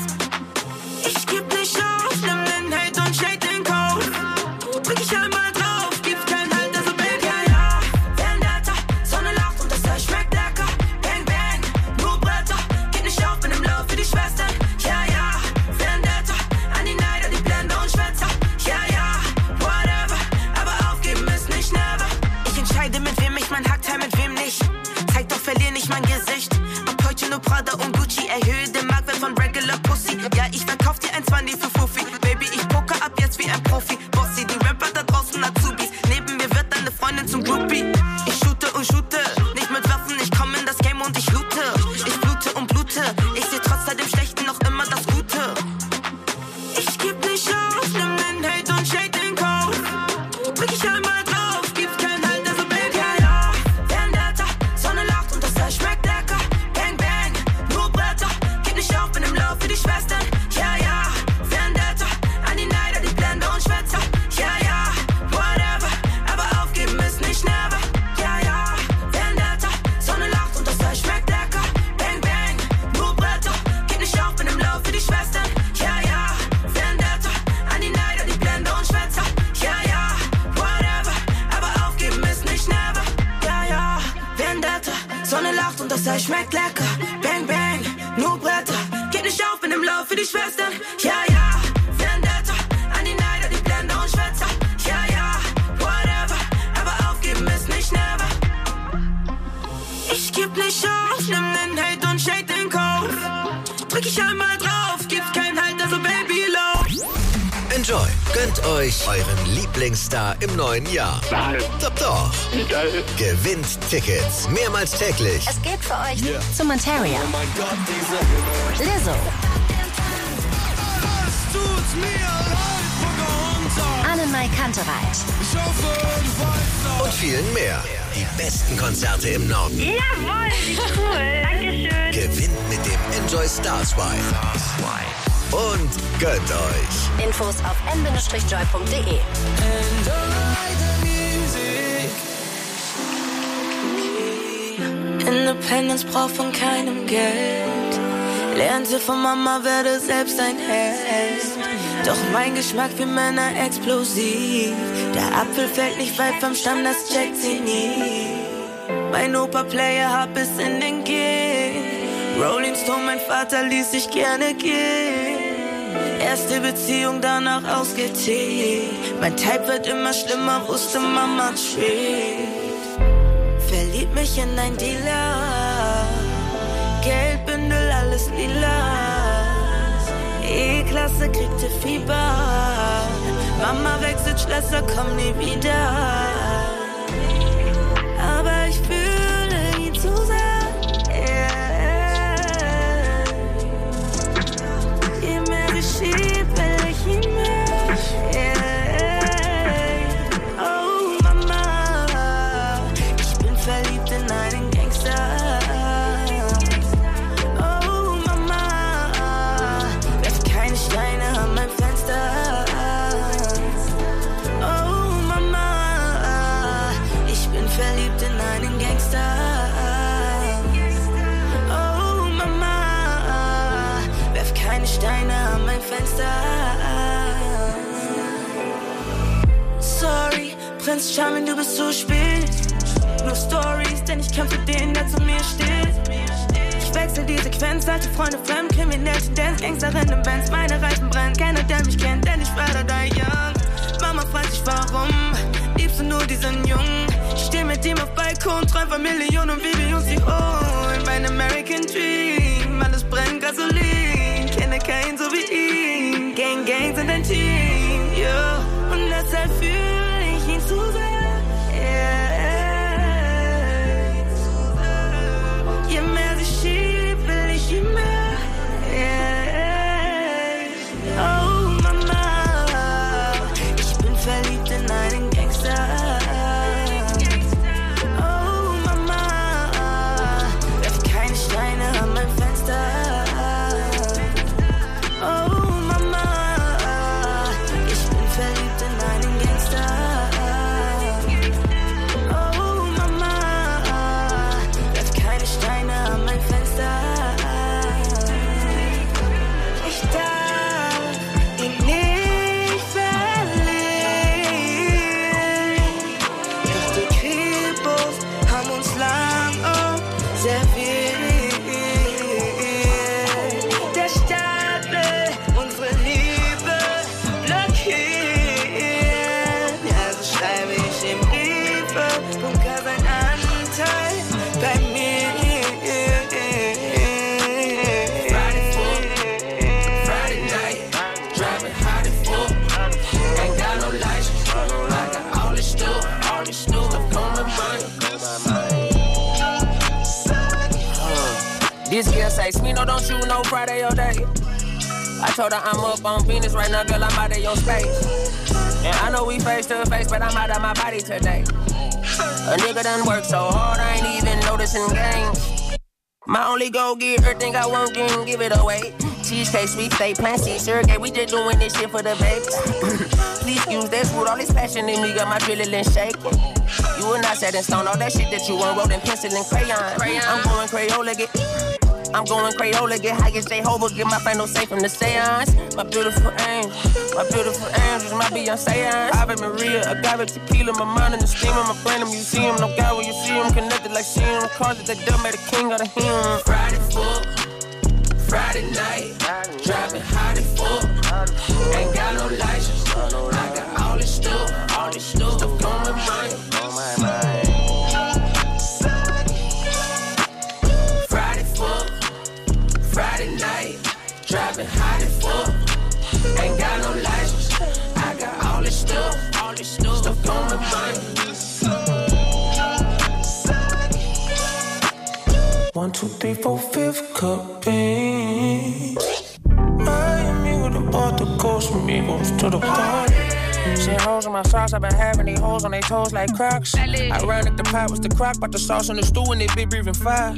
F: Die Schwestern. Ja, ja, Vendetta, an die Neider, die Blende und Schwätzer. Ja, ja, whatever, aber aufgeben ist nicht never. Ich geb nicht auf, nimm den Hate und Shade in Kauf. Drück ich einmal drauf, gibt's kein Halt, also Baby low.
B: Enjoy. Gönnt euch euren Lieblingsstar im neuen Jahr. Doch, doch. Gewinnt Tickets mehrmals täglich.
S: Es geht für euch zu Monteria. Lizzo. Annenmai Kantereit.
B: Und vielen mehr. Die besten Konzerte im Norden.
K: Jawohl, wie cool. Dankeschön.
B: Gewinnt mit dem Enjoy Stars Wife. Und gönnt euch.
S: Infos auf n-joy.de.
F: Independence braucht von keinem Geld. Lernte von Mama, werde selbst ein Held. Doch mein Geschmack für Männer explosiv. Der Apfel fällt nicht weit vom Stamm, das checkt sie nie. Mein Opa Player hab es in den Gehen. Rolling Stone, mein Vater ließ sich gerne gehen. Erste Beziehung, danach ausgeteert. Mein Type wird immer schlimmer, wusste Mama Treat. Verliebt mich in ein Dealer. Geldbündel, alles lila. E-Klasse kriegte Fieber. Mama wechselt Schlösser, komm nie wieder. Prinz Charming, du bist zu spät. Nur Stories, denn ich kämpfe den, der zu mir steht. Ich wechsel die Sequenz, alte Freunde fremd, kriminell Tendenz, Gangsterin im Benz, meine Reifen brennen, keiner, der mich kennt, denn ich war da da young. Mama fragt sich warum, liebst du nur diesen Jungen? Ich steh mit ihm auf Balkon, träum von Millionen und wie wir uns die holen. Mein American Dream, alles brennt, Gasolin, kenne keinen so wie ihn. Gang, Gang sind ein Team,
T: told her I'm up on Venus right now, girl, I'm out of your space. And I know we face to face, but I'm out of my body today. A nigga done worked so hard, I ain't even noticing gains. My only goal, get everything I want, then give it away. Cheesecake, sweet steak, planty, surrogate, we just doing this shit for the baby. Please excuse that food, all this passion in me got my adrenaline shaking. You were not set in stone, all that shit that you want, wrote in pencil and crayon. I'm going Crayola, get. I'm going Crayola, get high as Jehovah, get my final say from the seance. My beautiful angel, my beautiful angels, my Beyonce. Ave Maria, agave tequila, my mind in the steamer, my brain a museum. No guy when you see him, connected like seeing cars that they done made a king out of him. Friday fuck, Friday night, driving hot and fuck. One, two, three, four, fifth cup beans. Miami with the bought the coast amigos to the party. Seeing holes in my socks, I've been having these holes on their toes like crocs. Ironic, the pot was the crock, but the sauce on the stew and it be breathing fire.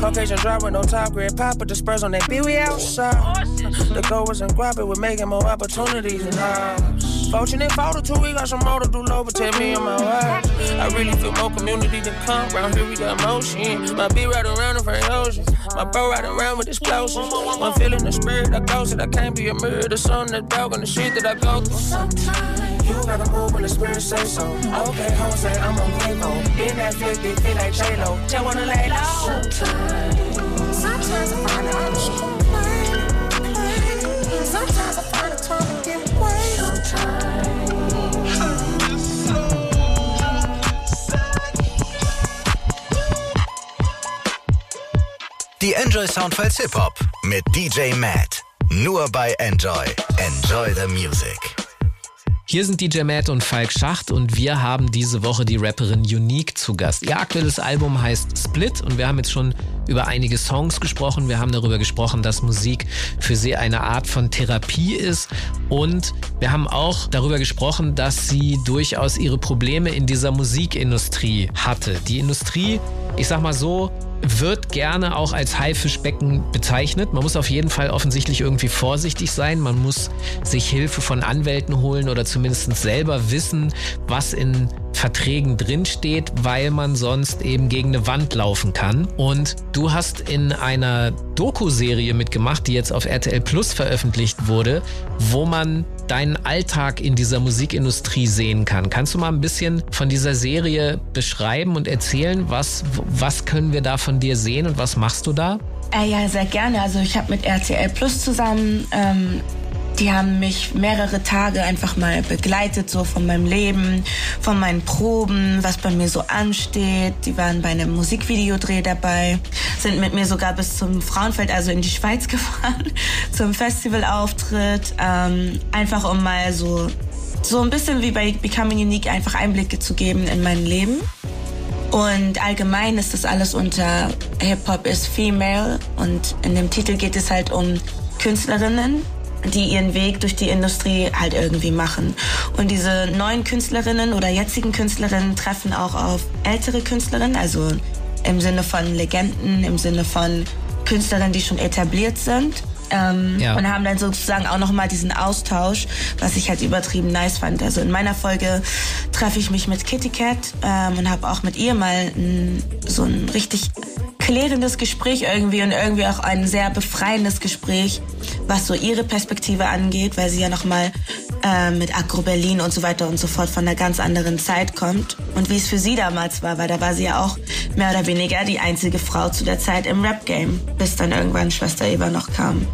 T: Caucasian drive with no top grade pop, but the spurs on that B, we outside. The goal wasn't grab it, we're making more opportunities and ours. Fortunate photo too, we got some more to do, low, but tell me on my wife. I really feel more community than come. Round here, we got motion. My B right around the front ocean. My bro riding around with explosions. I'm feeling the spirit that goes that I can't be a mirror. The sun, the dog, and the shit that I go through. Sometimes you gotta move when the spirit say so. Okay, Jose, I'm on Vivo. In that 50, feel like J-Lo. Just wanna lay low. Sometimes, sometimes I find it hard to complain. Sometimes I find it
B: Die Enjoy Soundfiles Hip Hop mit DJ Matt. Nur bei Enjoy. Enjoy the Music.
C: Hier sind DJ Matt und Falk Schacht und wir haben diese Woche die Rapperin Unique zu Gast. Ihr aktuelles Album heißt Split und wir haben jetzt schon über einige Songs gesprochen. Wir haben darüber gesprochen, dass Musik für sie eine Art von Therapie ist und wir haben auch darüber gesprochen, dass sie durchaus ihre Probleme in dieser Musikindustrie hatte. Die Industrie, ich sag mal so, wird gerne auch als Haifischbecken bezeichnet. Man muss auf jeden Fall offensichtlich irgendwie vorsichtig sein. Man muss sich Hilfe von Anwälten holen oder zumindest selber wissen, was in Verträgen drinsteht, weil man sonst eben gegen eine Wand laufen kann. Und du hast in einer Doku-Serie mitgemacht, die jetzt auf RTL Plus veröffentlicht wurde, wo man deinen Alltag in dieser Musikindustrie sehen kann. Kannst du mal ein bisschen von dieser Serie beschreiben und erzählen, was, was können wir da von dir sehen und was machst du da?
F: Äh, ja, sehr gerne. Also ich habe mit RTL Plus zusammen ähm, die haben mich mehrere Tage einfach mal begleitet, so von meinem Leben, von meinen Proben, was bei mir so ansteht. Die waren bei einem Musikvideodreh dabei, sind mit mir sogar bis zum Frauenfeld, also in die Schweiz gefahren, zum Festivalauftritt, ähm, einfach um mal so, so ein bisschen wie bei Becoming Unique einfach Einblicke zu geben in mein Leben. Und allgemein ist das alles unter Hip-Hop is Female und in dem Titel geht es halt um Künstlerinnen, die ihren Weg durch die Industrie halt irgendwie machen. Und diese neuen Künstlerinnen oder jetzigen Künstlerinnen treffen auch auf ältere Künstlerinnen, also im Sinne von Legenden, im Sinne von Künstlerinnen, die schon etabliert sind. Ähm, ja. Und haben dann sozusagen auch nochmal diesen Austausch, was ich halt übertrieben nice fand. Also in meiner Folge treffe ich mich mit Kitty Cat ähm, und habe auch mit ihr mal n, so ein richtig klärendes Gespräch irgendwie und irgendwie auch ein sehr befreiendes Gespräch, was so ihre Perspektive angeht, weil sie ja nochmal äh, mit Agro Berlin und so weiter und so fort von einer ganz anderen Zeit kommt. Und wie es für sie damals war, weil da war sie ja auch mehr oder weniger die einzige Frau zu der Zeit im Rap-Game, bis dann irgendwann Schwester Eva noch kam.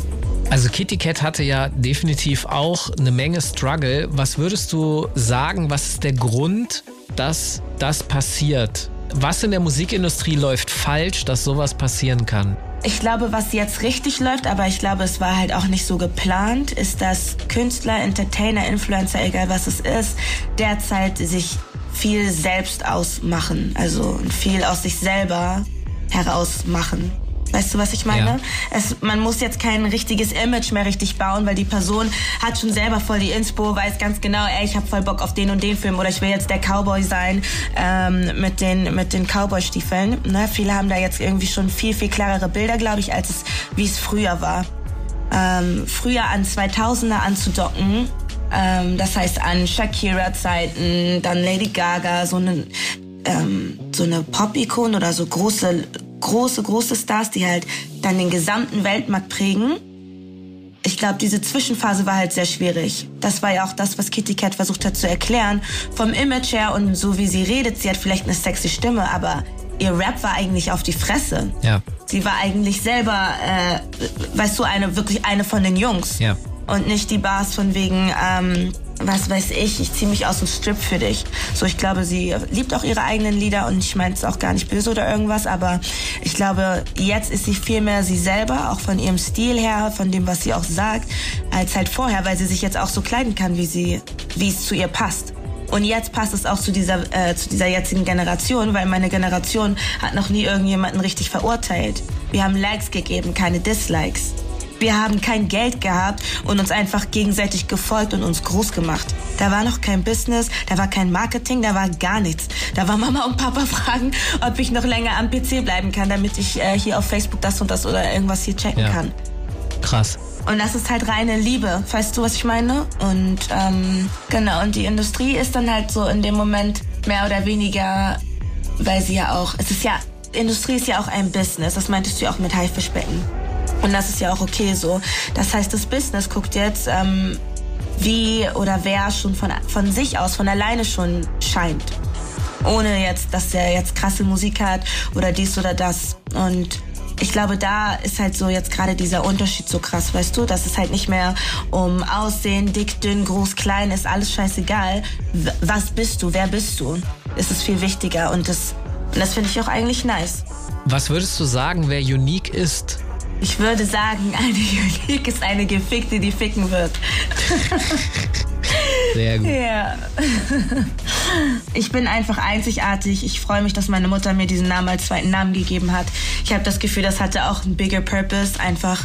C: Also Kitty Cat hatte ja definitiv auch eine Menge Struggle. Was würdest du sagen, was ist der Grund, dass das passiert? Was in der Musikindustrie läuft falsch, dass sowas passieren kann?
F: Ich glaube, was jetzt richtig läuft, aber ich glaube, es war halt auch nicht so geplant, ist, dass Künstler, Entertainer, Influencer, egal was es ist, derzeit sich viel selbst ausmachen. Also viel aus sich selber herausmachen. Weißt du, was ich meine? Ja. Es, man muss jetzt kein richtiges Image mehr richtig bauen, weil die Person hat schon selber voll die Inspo, weiß ganz genau, ey, ich habe voll Bock auf den und den Film oder ich will jetzt der Cowboy sein ähm, mit den mit den Cowboy-Stiefeln. Ne? Viele haben da jetzt irgendwie schon viel viel klarere Bilder, glaube ich, als es wie es früher war. Ähm, früher an 2000er anzudocken, ähm, das heißt an Shakira-Zeiten, dann Lady Gaga, so eine ähm, so eine Pop-Ikon oder so große große, große Stars, die halt dann den gesamten Weltmarkt prägen. Ich glaube, diese Zwischenphase war halt sehr schwierig. Das war ja auch das, was Kitty Cat versucht hat zu erklären. Vom Image her und so wie sie redet, sie hat vielleicht eine sexy Stimme, aber ihr Rap war eigentlich auf die Fresse.
C: Ja.
F: Sie war eigentlich selber, äh, weißt du, eine wirklich eine von den Jungs.
C: Ja.
F: Und nicht die Bars von wegen, ähm, was weiß ich, ich ziehe mich aus dem Strip für dich. So, ich glaube, sie liebt auch ihre eigenen Lieder und ich meine es auch gar nicht böse oder irgendwas, aber ich glaube, jetzt ist sie viel mehr sie selber, auch von ihrem Stil her, von dem, was sie auch sagt, als halt vorher, weil sie sich jetzt auch so kleiden kann, wie sie, wie es zu ihr passt. Und jetzt passt es auch zu dieser, äh, zu dieser jetzigen Generation, weil meine Generation hat noch nie irgendjemanden richtig verurteilt. Wir haben Likes gegeben, keine Dislikes. Wir haben kein Geld gehabt und uns einfach gegenseitig gefolgt und uns groß gemacht. Da war noch kein Business, da war kein Marketing, da war gar nichts. Da war Mama und Papa fragen, ob ich noch länger am PC bleiben kann, damit ich äh, hier auf Facebook das und das oder irgendwas hier checken ja. kann.
C: Krass.
F: Und das ist halt reine Liebe. Weißt du, was ich meine? Und ähm, genau, und die Industrie ist dann halt so in dem Moment mehr oder weniger, weil sie ja auch, es ist ja, Industrie ist ja auch ein Business. Das meintest du ja auch mit Haifischbecken. Und das ist ja auch okay so. Das heißt, das Business guckt jetzt, ähm, wie oder wer schon von, von sich aus, von alleine schon scheint. Ohne jetzt, dass er jetzt krasse Musik hat oder dies oder das. Und ich glaube, da ist halt so jetzt gerade dieser Unterschied so krass, weißt du? dass es halt nicht mehr um Aussehen, dick, dünn, groß, klein, ist alles scheißegal. Was bist du? Wer bist du? Ist es viel wichtiger und das Und das finde ich auch eigentlich nice.
C: Was würdest du sagen, wer unique ist?
F: Ich würde sagen, eine Unique ist eine Gefickte, die ficken wird.
C: Sehr gut.
F: Ja. Ich bin einfach einzigartig. Ich freue mich, dass meine Mutter mir diesen Namen als zweiten Namen gegeben hat. Ich habe das Gefühl, das hatte auch einen bigger Purpose. Einfach,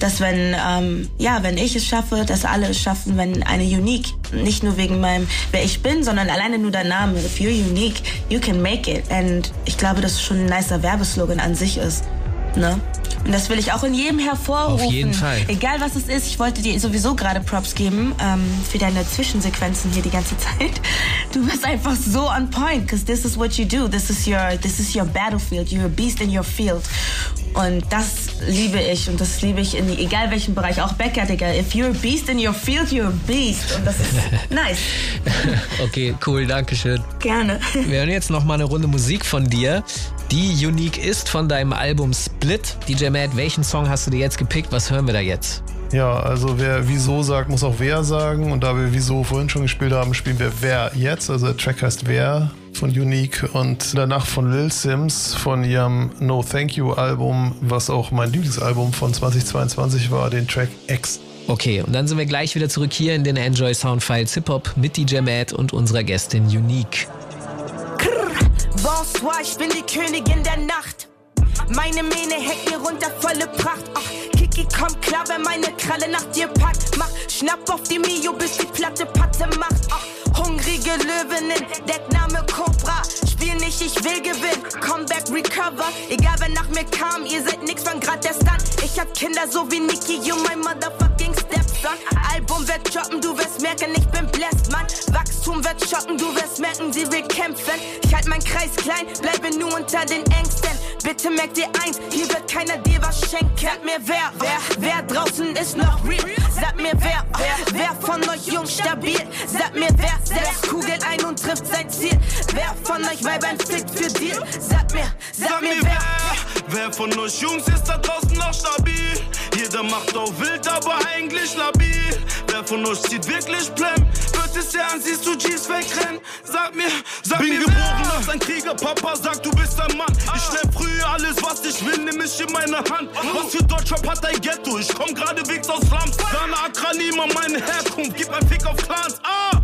F: dass wenn, ähm, ja, wenn ich es schaffe, dass alle es schaffen, wenn eine Unique, nicht nur wegen meinem, wer ich bin, sondern alleine nur der Name. If you're unique, you can make it. Und ich glaube, dass es schon ein nicer Werbeslogan an sich ist. Ne? Und das will ich auch in jedem hervorrufen.
C: Auf jeden Fall.
F: Egal was es ist, ich wollte dir sowieso gerade Props geben ähm, für deine Zwischensequenzen hier die ganze Zeit. Du bist einfach so on point, because this is what you do. This is your, this is your battlefield. You're a beast in your field. Und das liebe ich und das liebe ich in egal welchem Bereich, auch Becker, Digga. If you're a beast in your field, you're a beast. Und das ist nice.
C: Okay, cool, danke schön.
F: Gerne.
C: Wir hören jetzt noch mal eine Runde Musik von dir, die unique ist von deinem Album Split. DJ Matt, welchen Song hast du dir jetzt gepickt? Was hören wir da jetzt?
E: Ja, also wer wieso sagt, muss auch wer sagen. Und da wir wieso vorhin schon gespielt haben, spielen wir wer jetzt. Also der Track heißt wer von Unique und danach von Lil Sims von ihrem No Thank You Album, was auch mein Lieblingsalbum von 2022 war, den Track X.
C: Okay, und dann sind wir gleich wieder zurück hier in den Enjoy Soundfiles Hip Hop mit DJ Matt und unserer Gästin Unique.
J: Bonsoir, ich bin die Königin der Nacht. Meine Mähne hängt mir runter, volle Pracht. Ach, Kiki, komm klar, wenn meine Kralle nach dir packt. Mach Schnapp auf die Mio, bis die Platte Patte macht. Ach, hungrige Löwinnen, Deckname Cobra. Spiel nicht, ich will gewinnen. Comeback, recover. Egal wer nach mir kam, ihr seid nix von grad der Stand. Ich hab Kinder so wie Nicki, you my motherfucking stepson. Album wird droppen, du wirst merken, ich bin blessed, Mann. Wachstum wird schocken, du wirst merken, sie will kämpfen. Ich halt meinen Kreis klein, bleibe nur unter den Ängsten. Bitte merk dir eins, hier wird keiner dir was schenken. Sag mir wer, wer, wer draußen ist noch real. Sag mir wer, wer, wer von euch jung stabil. Sag mir wer, setzt Kugel ein und trifft sein Ziel. Wer von euch Weibern fickt für Deal? Sag mir, sag, mir wer.
U: Wer von euch Jungs ist da draußen noch stabil? Jeder macht auch wild, aber eigentlich labil. Wer von euch zieht wirklich Plem? Wird es ernst, siehst du G's wegrennen? Sag mir, sag
S: Bin
U: mir
S: geboren
U: wer.
S: als ein Krieger, Papa sagt, du bist ein Mann. Ich nehm früh alles, was ich will, nimm ich in meine Hand. Was für Deutschrap hat ein Ghetto? Ich komm gerade wegs aus Slums. Ghana, Accra, niemand meine Herkunft. Gib ein Fick auf Clans. Ah!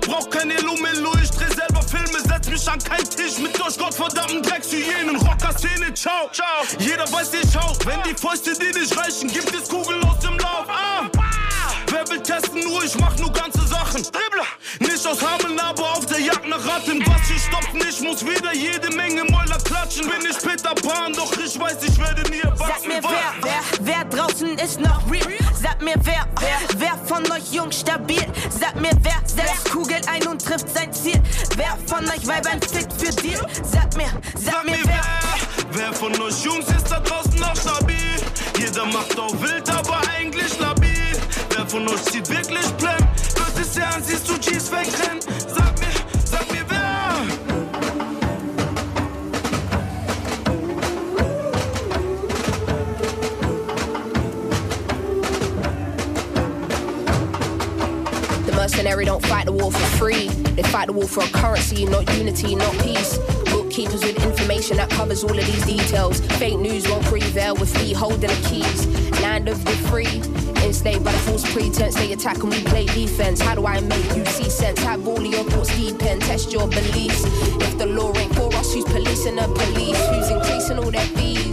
S: Brauch kein Elo-Melo, ich dreh selber Filme, setz mich an keinen Tisch mit durch gottverdammten Dreckshyänen. Rocker-Szene, ciao, ciao. Jeder weiß, ich hau. Wenn die Fäuste dir nicht reichen, gibt es Kugeln aus dem Lauf. Ah! Wer will testen, nur ich mach nur ganze Sachen. Dribbler. Nicht aus Hameln, aber auf der Jagd nach Ratten. Was hier stoppt nicht, muss wieder jede Menge Mäuler klatschen. Bin ich Peter Pan, doch ich weiß, ich werde nie erwachsen.
J: Sag mir wer, wer, wer draußen ist noch real? Sag mir wer, wer, wer von euch jung stabil? Sag mir wer, setzt Kugel ein und trifft sein Ziel? Wer von euch Weibern fickt für Deal? Sag mir, sag, mir wer.
U: Wer von euch Jungs ist da draußen noch stabil? Jeder macht auch wild, aber eigentlich labil. Von zieht wirklich siehst du wegrennen? Sag mir, sag mir wer?
V: The mercenary don't fight the war for free. They fight the war for a currency, not unity, not peace. Bookkeepers with information that covers all of these details. Fake news won't prevail with feet holding the keys. Land of the free. Enslaved by the false pretense, they attack and we play defense. How do I make you see sense? Have all your thoughts deep and test your beliefs. If the law ain't for us, who's policing the police? Who's increasing all their fees?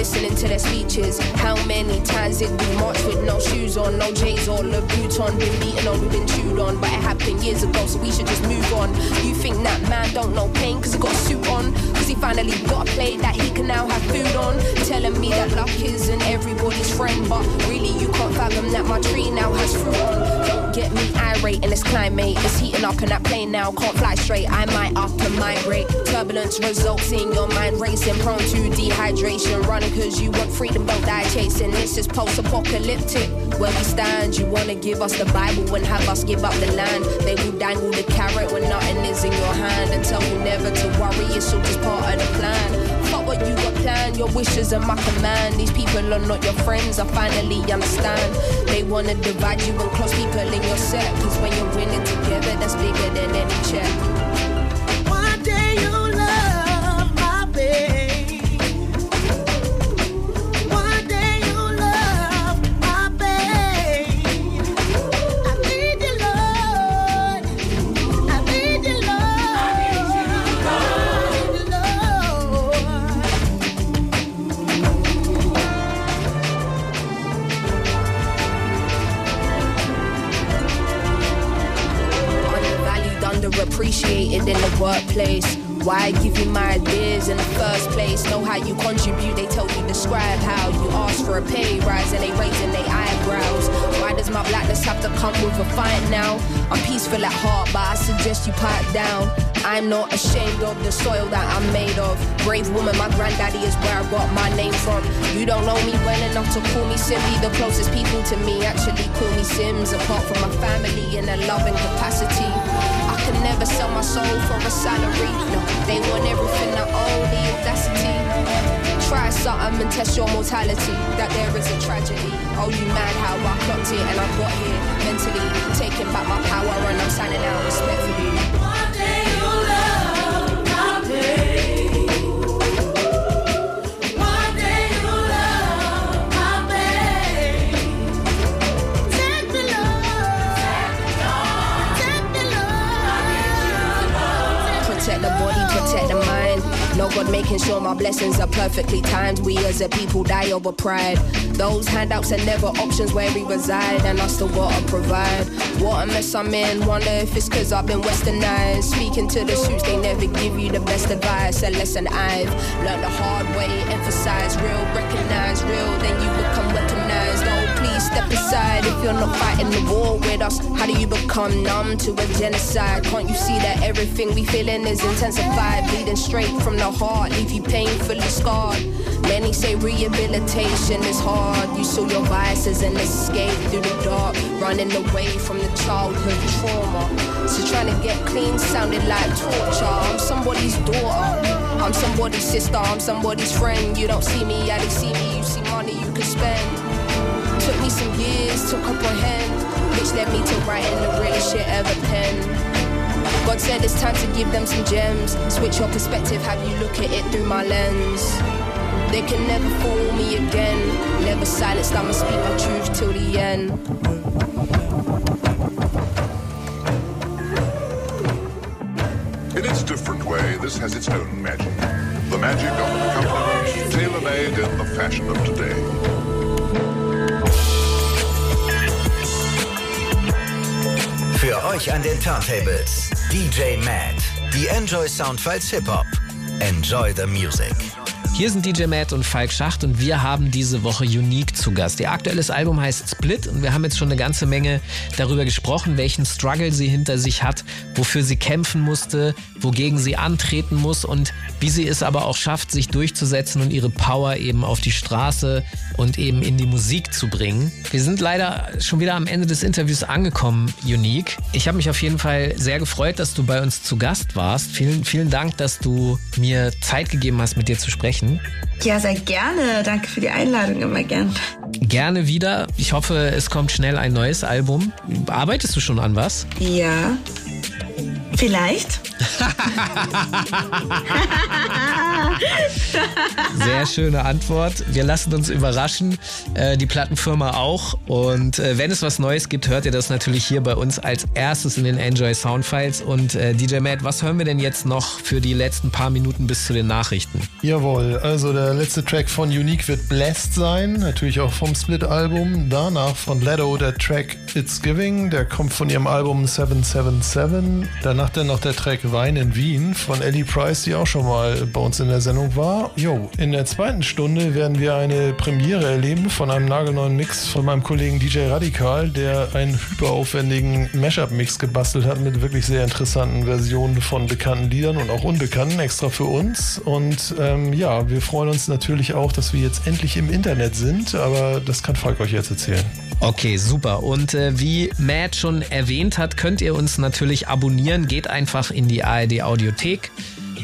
V: Listening to their speeches. How many times did we march with no shoes on, no J's or Louboutin? Been beaten on, we've been chewed on, but it happened years ago, so we should just move on. You think that man don't know pain cause he got a suit on? Cause he finally got a plate that he can now have food on? Telling me that luck isn't everybody's friend, but really you can't fathom that my tree now has fruit on. Don't get me irate in this climate, it's heating up and that plane now can't fly straight. I might up and migrate. Turbulence results in your mind racing, prone to dehydration, running cause you want freedom, don't die chasing. This is post-apocalyptic. Where we stand, you wanna give us the Bible and have us give up the land. They will dangle the carrot when nothing is in your hand and tell you never to worry, it's all just part of the plan. Fuck what you got planned, your wishes are my command. These people are not your friends, I finally understand. They wanna divide you and close people in your set. Cause when you're winning together, that's bigger than any check. Workplace. Why give you my ideas in the first place? Know how you contribute, they tell you describe how you ask for a pay rise and they raising their eyebrows. Why does my blackness have to come with a fight now? I'm peaceful at heart, but I suggest you pipe down. I'm not ashamed of the soil that I'm made of. Brave woman, my granddaddy is where I got my name from. You don't know me well enough to call me Simby. The closest people to me actually call me Sims, apart from my family in a loving capacity. Could never sell my soul for a salary. No, they want everything I own, the audacity. Try something and test your mortality. That there is a tragedy. Oh, you mad how I clocked it and I got here mentally. Taking back my power and I'm signing out respectfully. Making sure my blessings are perfectly timed. We as a people die over pride. Those handouts are never options where we reside, and I still gotta provide. What a mess I'm in. Wonder if it's cause I've been westernized. Speaking to the suits, they never give you the best advice. A lesson I've learned the hard way. Emphasize real, recognize real, then you become weaponized. Step aside if you're not fighting the war with us. How do you become numb to a genocide? Can't you see that everything we feeling is intensified? Bleeding straight from the heart, leave you painfully scarred. Many say rehabilitation is hard. You saw your vices and escape through the dark, running away from the childhood trauma. So trying to get clean sounded like torture. I'm somebody's daughter. I'm somebody's sister. I'm somebody's friend. You don't see me, yeah, they see me. You see money you can spend. Took me some years to comprehend, which led me to writing the realest shit ever penned. God said it's time to give them some gems. Switch your perspective, have you look at it through my lens. They can never fool me again. Never silenced, I'ma speak my truth till the end.
W: In its different way, this has its own magic. The magic of an accompaniment tailor-made in the fashion of today.
B: Für euch an den Turntables, DJ Matt. Die Enjoy Soundfiles Hip-Hop. Enjoy the music.
C: Hier sind DJ Matt und Falk Schacht und wir haben diese Woche Unique zu Gast. Ihr aktuelles Album heißt Split und wir haben jetzt schon eine ganze Menge darüber gesprochen, welchen Struggle sie hinter sich hat, wofür sie kämpfen musste, wogegen sie antreten muss und wie sie es aber auch schafft, sich durchzusetzen und ihre Power eben auf die Straße und eben in die Musik zu bringen. Wir sind leider schon wieder am Ende des Interviews angekommen, Unique. Ich habe mich auf jeden Fall sehr gefreut, dass du bei uns zu Gast warst. Vielen, vielen Dank, dass du mir Zeit gegeben hast, mit dir zu sprechen.
F: Ja, sehr gerne. Danke für die Einladung, immer gern.
C: Gerne wieder. Ich hoffe, es kommt schnell ein neues Album. Arbeitest du schon an was?
F: Ja. Vielleicht.
C: Sehr schöne Antwort. Wir lassen uns überraschen. Äh, die Plattenfirma auch. Und äh, wenn es was Neues gibt, hört ihr das natürlich hier bei uns als erstes in den Enjoy Soundfiles. Und äh, DJ Matt, was hören wir denn jetzt noch für die letzten paar Minuten bis zu den Nachrichten?
E: Jawohl, also der letzte Track von Unique wird Blessed sein, natürlich auch vom Split-Album. Danach von Leto der Track It's Giving, der kommt von ihrem Album 777. Danach dann noch der Track Wein in Wien von Ellie Price, die auch schon mal bei uns in der Sendung war. Jo, in der zweiten Stunde werden wir eine Premiere erleben von einem nagelneuen Mix von meinem Kollegen DJ Radikal, der einen hyperaufwendigen Mashup-Mix gebastelt hat mit wirklich sehr interessanten Versionen von bekannten Liedern und auch unbekannten, extra für uns. Und ähm, ja, wir freuen uns natürlich auch, dass wir jetzt endlich im Internet sind, aber das kann Falk euch jetzt erzählen.
C: Okay, super. Und äh, wie Matt schon erwähnt hat, könnt ihr uns natürlich abonnieren. Geht einfach in die ARD Audiothek.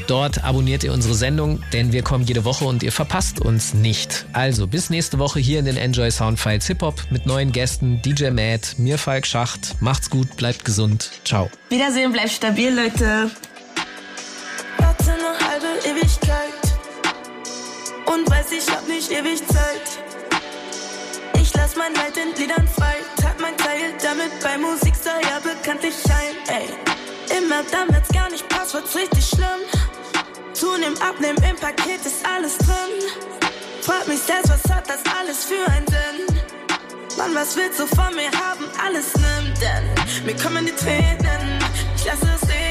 C: Dort abonniert ihr unsere Sendung, denn wir kommen jede Woche und ihr verpasst uns nicht. Also bis nächste Woche hier in den Enjoy Soundfiles Hip Hop mit neuen Gästen DJ Matt, mir Falk Schacht. Macht's gut, bleibt gesund. Ciao.
F: Wiedersehen, bleibt stabil, Leute.
A: Warte eine halbe Ewigkeit und weiß, ich hab nicht ewig Zeit. Ich lass mein Leid in Liedern frei, tat mein Teil, damit bei Musik soll ja bekanntlich schein, ey. Immer dann, wenn's gar nicht passt, wird's richtig schlimm. Zunehmen, abnehmen, im Paket ist alles drin. Frag mich selbst, was hat das alles für einen Sinn? Mann, was willst du von mir haben? Alles nimm, denn mir kommen die Tränen. Ich lasse es regnen.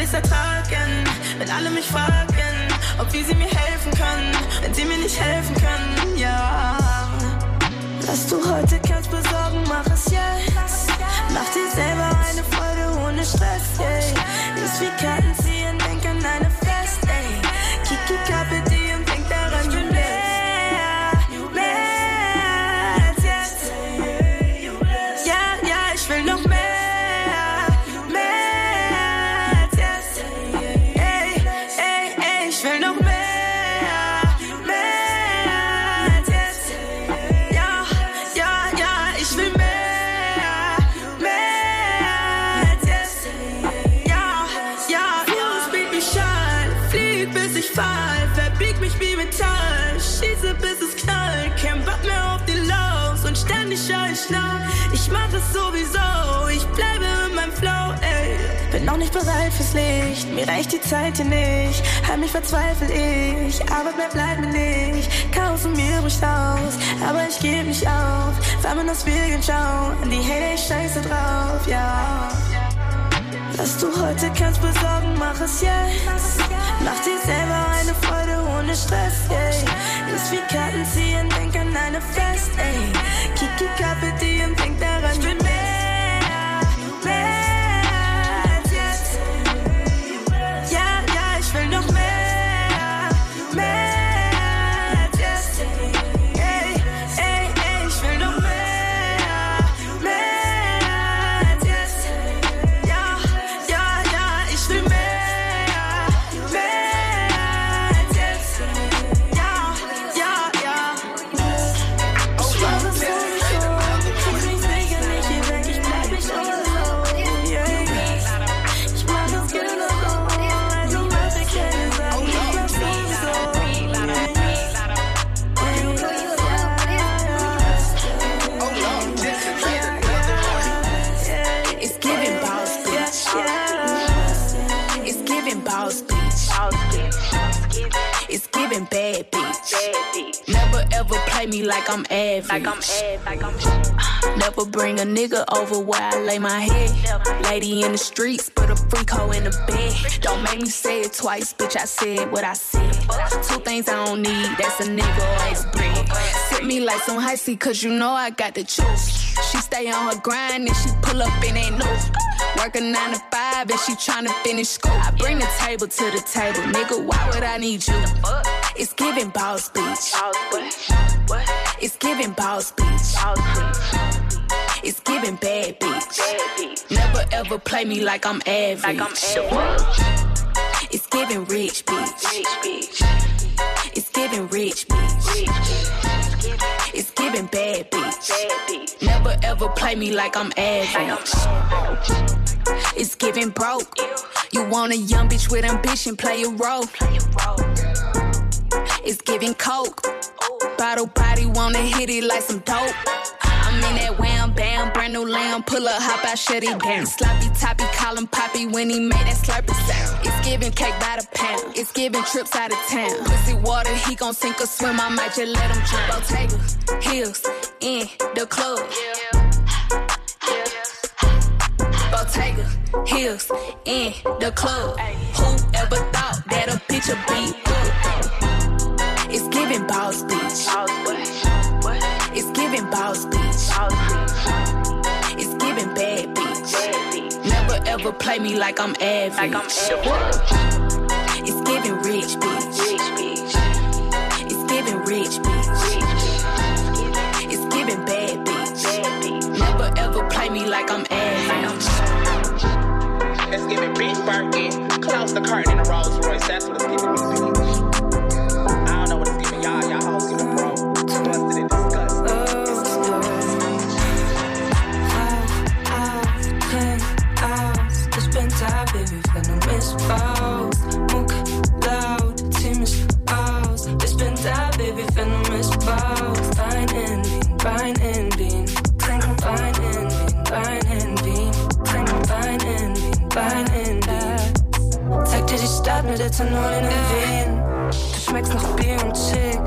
F: alles ertragen, wenn alle mich fragen, ob wie sie mir helfen können, wenn sie mir nicht helfen können, ja. Was du heute kannst besorgen, mach es jetzt. Mach dir selber eine Freude ohne Stress, yeah. Ist wie Karten noch nicht bereit fürs Licht, mir reicht die Zeit hier nicht, heim mich verzweifelt ich, aber mehr bleibt mir nicht. Chaos mir bricht aus, aber ich geb nicht auf, weil man das Spiegel schau, an die Hater ich scheiße drauf, ja. Was du heute kannst besorgen, mach es jetzt. Mach dir selber eine Freude ohne Stress, ey. Ist wie Karten ziehen, denk an eine Fest, ey. Kiki Kappe, die und denk daran, ich will
J: like I'm average. Like I'm like I'm Never bring a nigga over where I lay my head. Lady in the streets, but a freak hoe in the bed. Don't make me say it twice, bitch. I said what I said. Two things I don't need, that's a nigga or a bread. Sit me like some high C, cause you know I got the juice. She stay on her grind and she pull up in ain't no. Work a nine to five and she tryna finish school. I bring the table to the table, nigga. Why would I need you? It's giving boss bitch. It's giving boss bitch. It's giving bad bitch. Never ever play me like I'm average. It's giving rich bitch. It's giving rich bitch. It's giving bad bitch. Never ever play me like I'm average. It's giving broke. You want a young bitch with ambition, play a role. It's giving coke. Bottle body wanna hit it like some dope. I'm in that wham bam, brand new lamb, pull up, hop out, shut it down. Sloppy toppy, call him poppy when he made that slurpy sound. It's giving cake by the pound, it's giving trips out of town. Pussy water, he gon' sink or swim, I might just let him drown. Bottega, heels, in the club. Bottega, heels, in the club. Whoever thought that a would be up? It's giving boss bitch. It's giving boss bitch. It's giving bad bitch. Never ever play me like I'm average. It's giving rich bitch. It's giving rich bitch. It's giving bad bitch. Never ever play me like I'm average.
X: It's giving beef Birkin, close the curtain in a Rolls Royce. That's what it's giving me, bitch.
I: Wien. Stadt mit Ethanol in den Wehen. Du schmeckst nach Bier und Chick.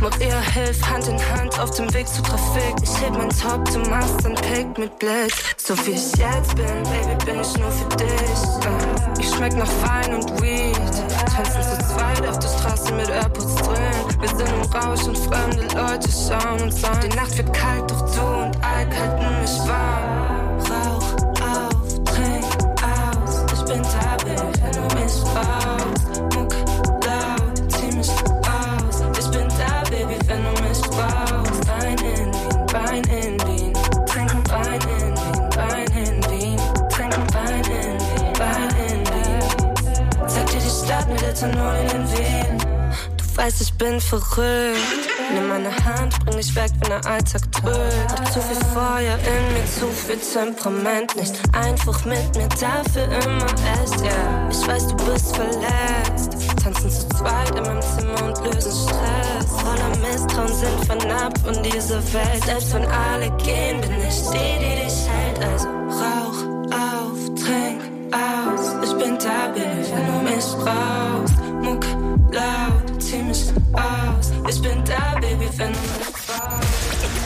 I: Maria hilft Hand in Hand auf dem Weg zur Trafik. Ich heb mein Top, du machst ein Pick mit Blitz. So wie ich jetzt bin, Baby, bin ich nur für dich. Ich schmeck nach Wein und Weed. Tanzen zu zweit auf der Straße mit AirPods drin. Wir sind im Rausch und fremde Leute schauen uns an. Die Nacht wird kalt, doch du und Alk halten mich warm. Weißt, ich bin verrückt. Nimm meine Hand, bring mich weg, wenn der Alltag Hab zu viel Feuer in mir, zu viel Temperament. Nicht einfach mit mir, dafür immer echt. Yeah. Ich weiß, du bist verletzt. Tanzen zu zweit in meinem Zimmer und lösen Stress. Voller Misstrauen sind fernab von dieser Welt. Selbst wenn alle gehen, bin ich die, die dich hält. Also rauch auf, trink aus. Ich bin da, Baby, wenn du mich brauchst. Muck laut, zieh mich aus. Ich bin da, Baby, wenn du mich brauchst.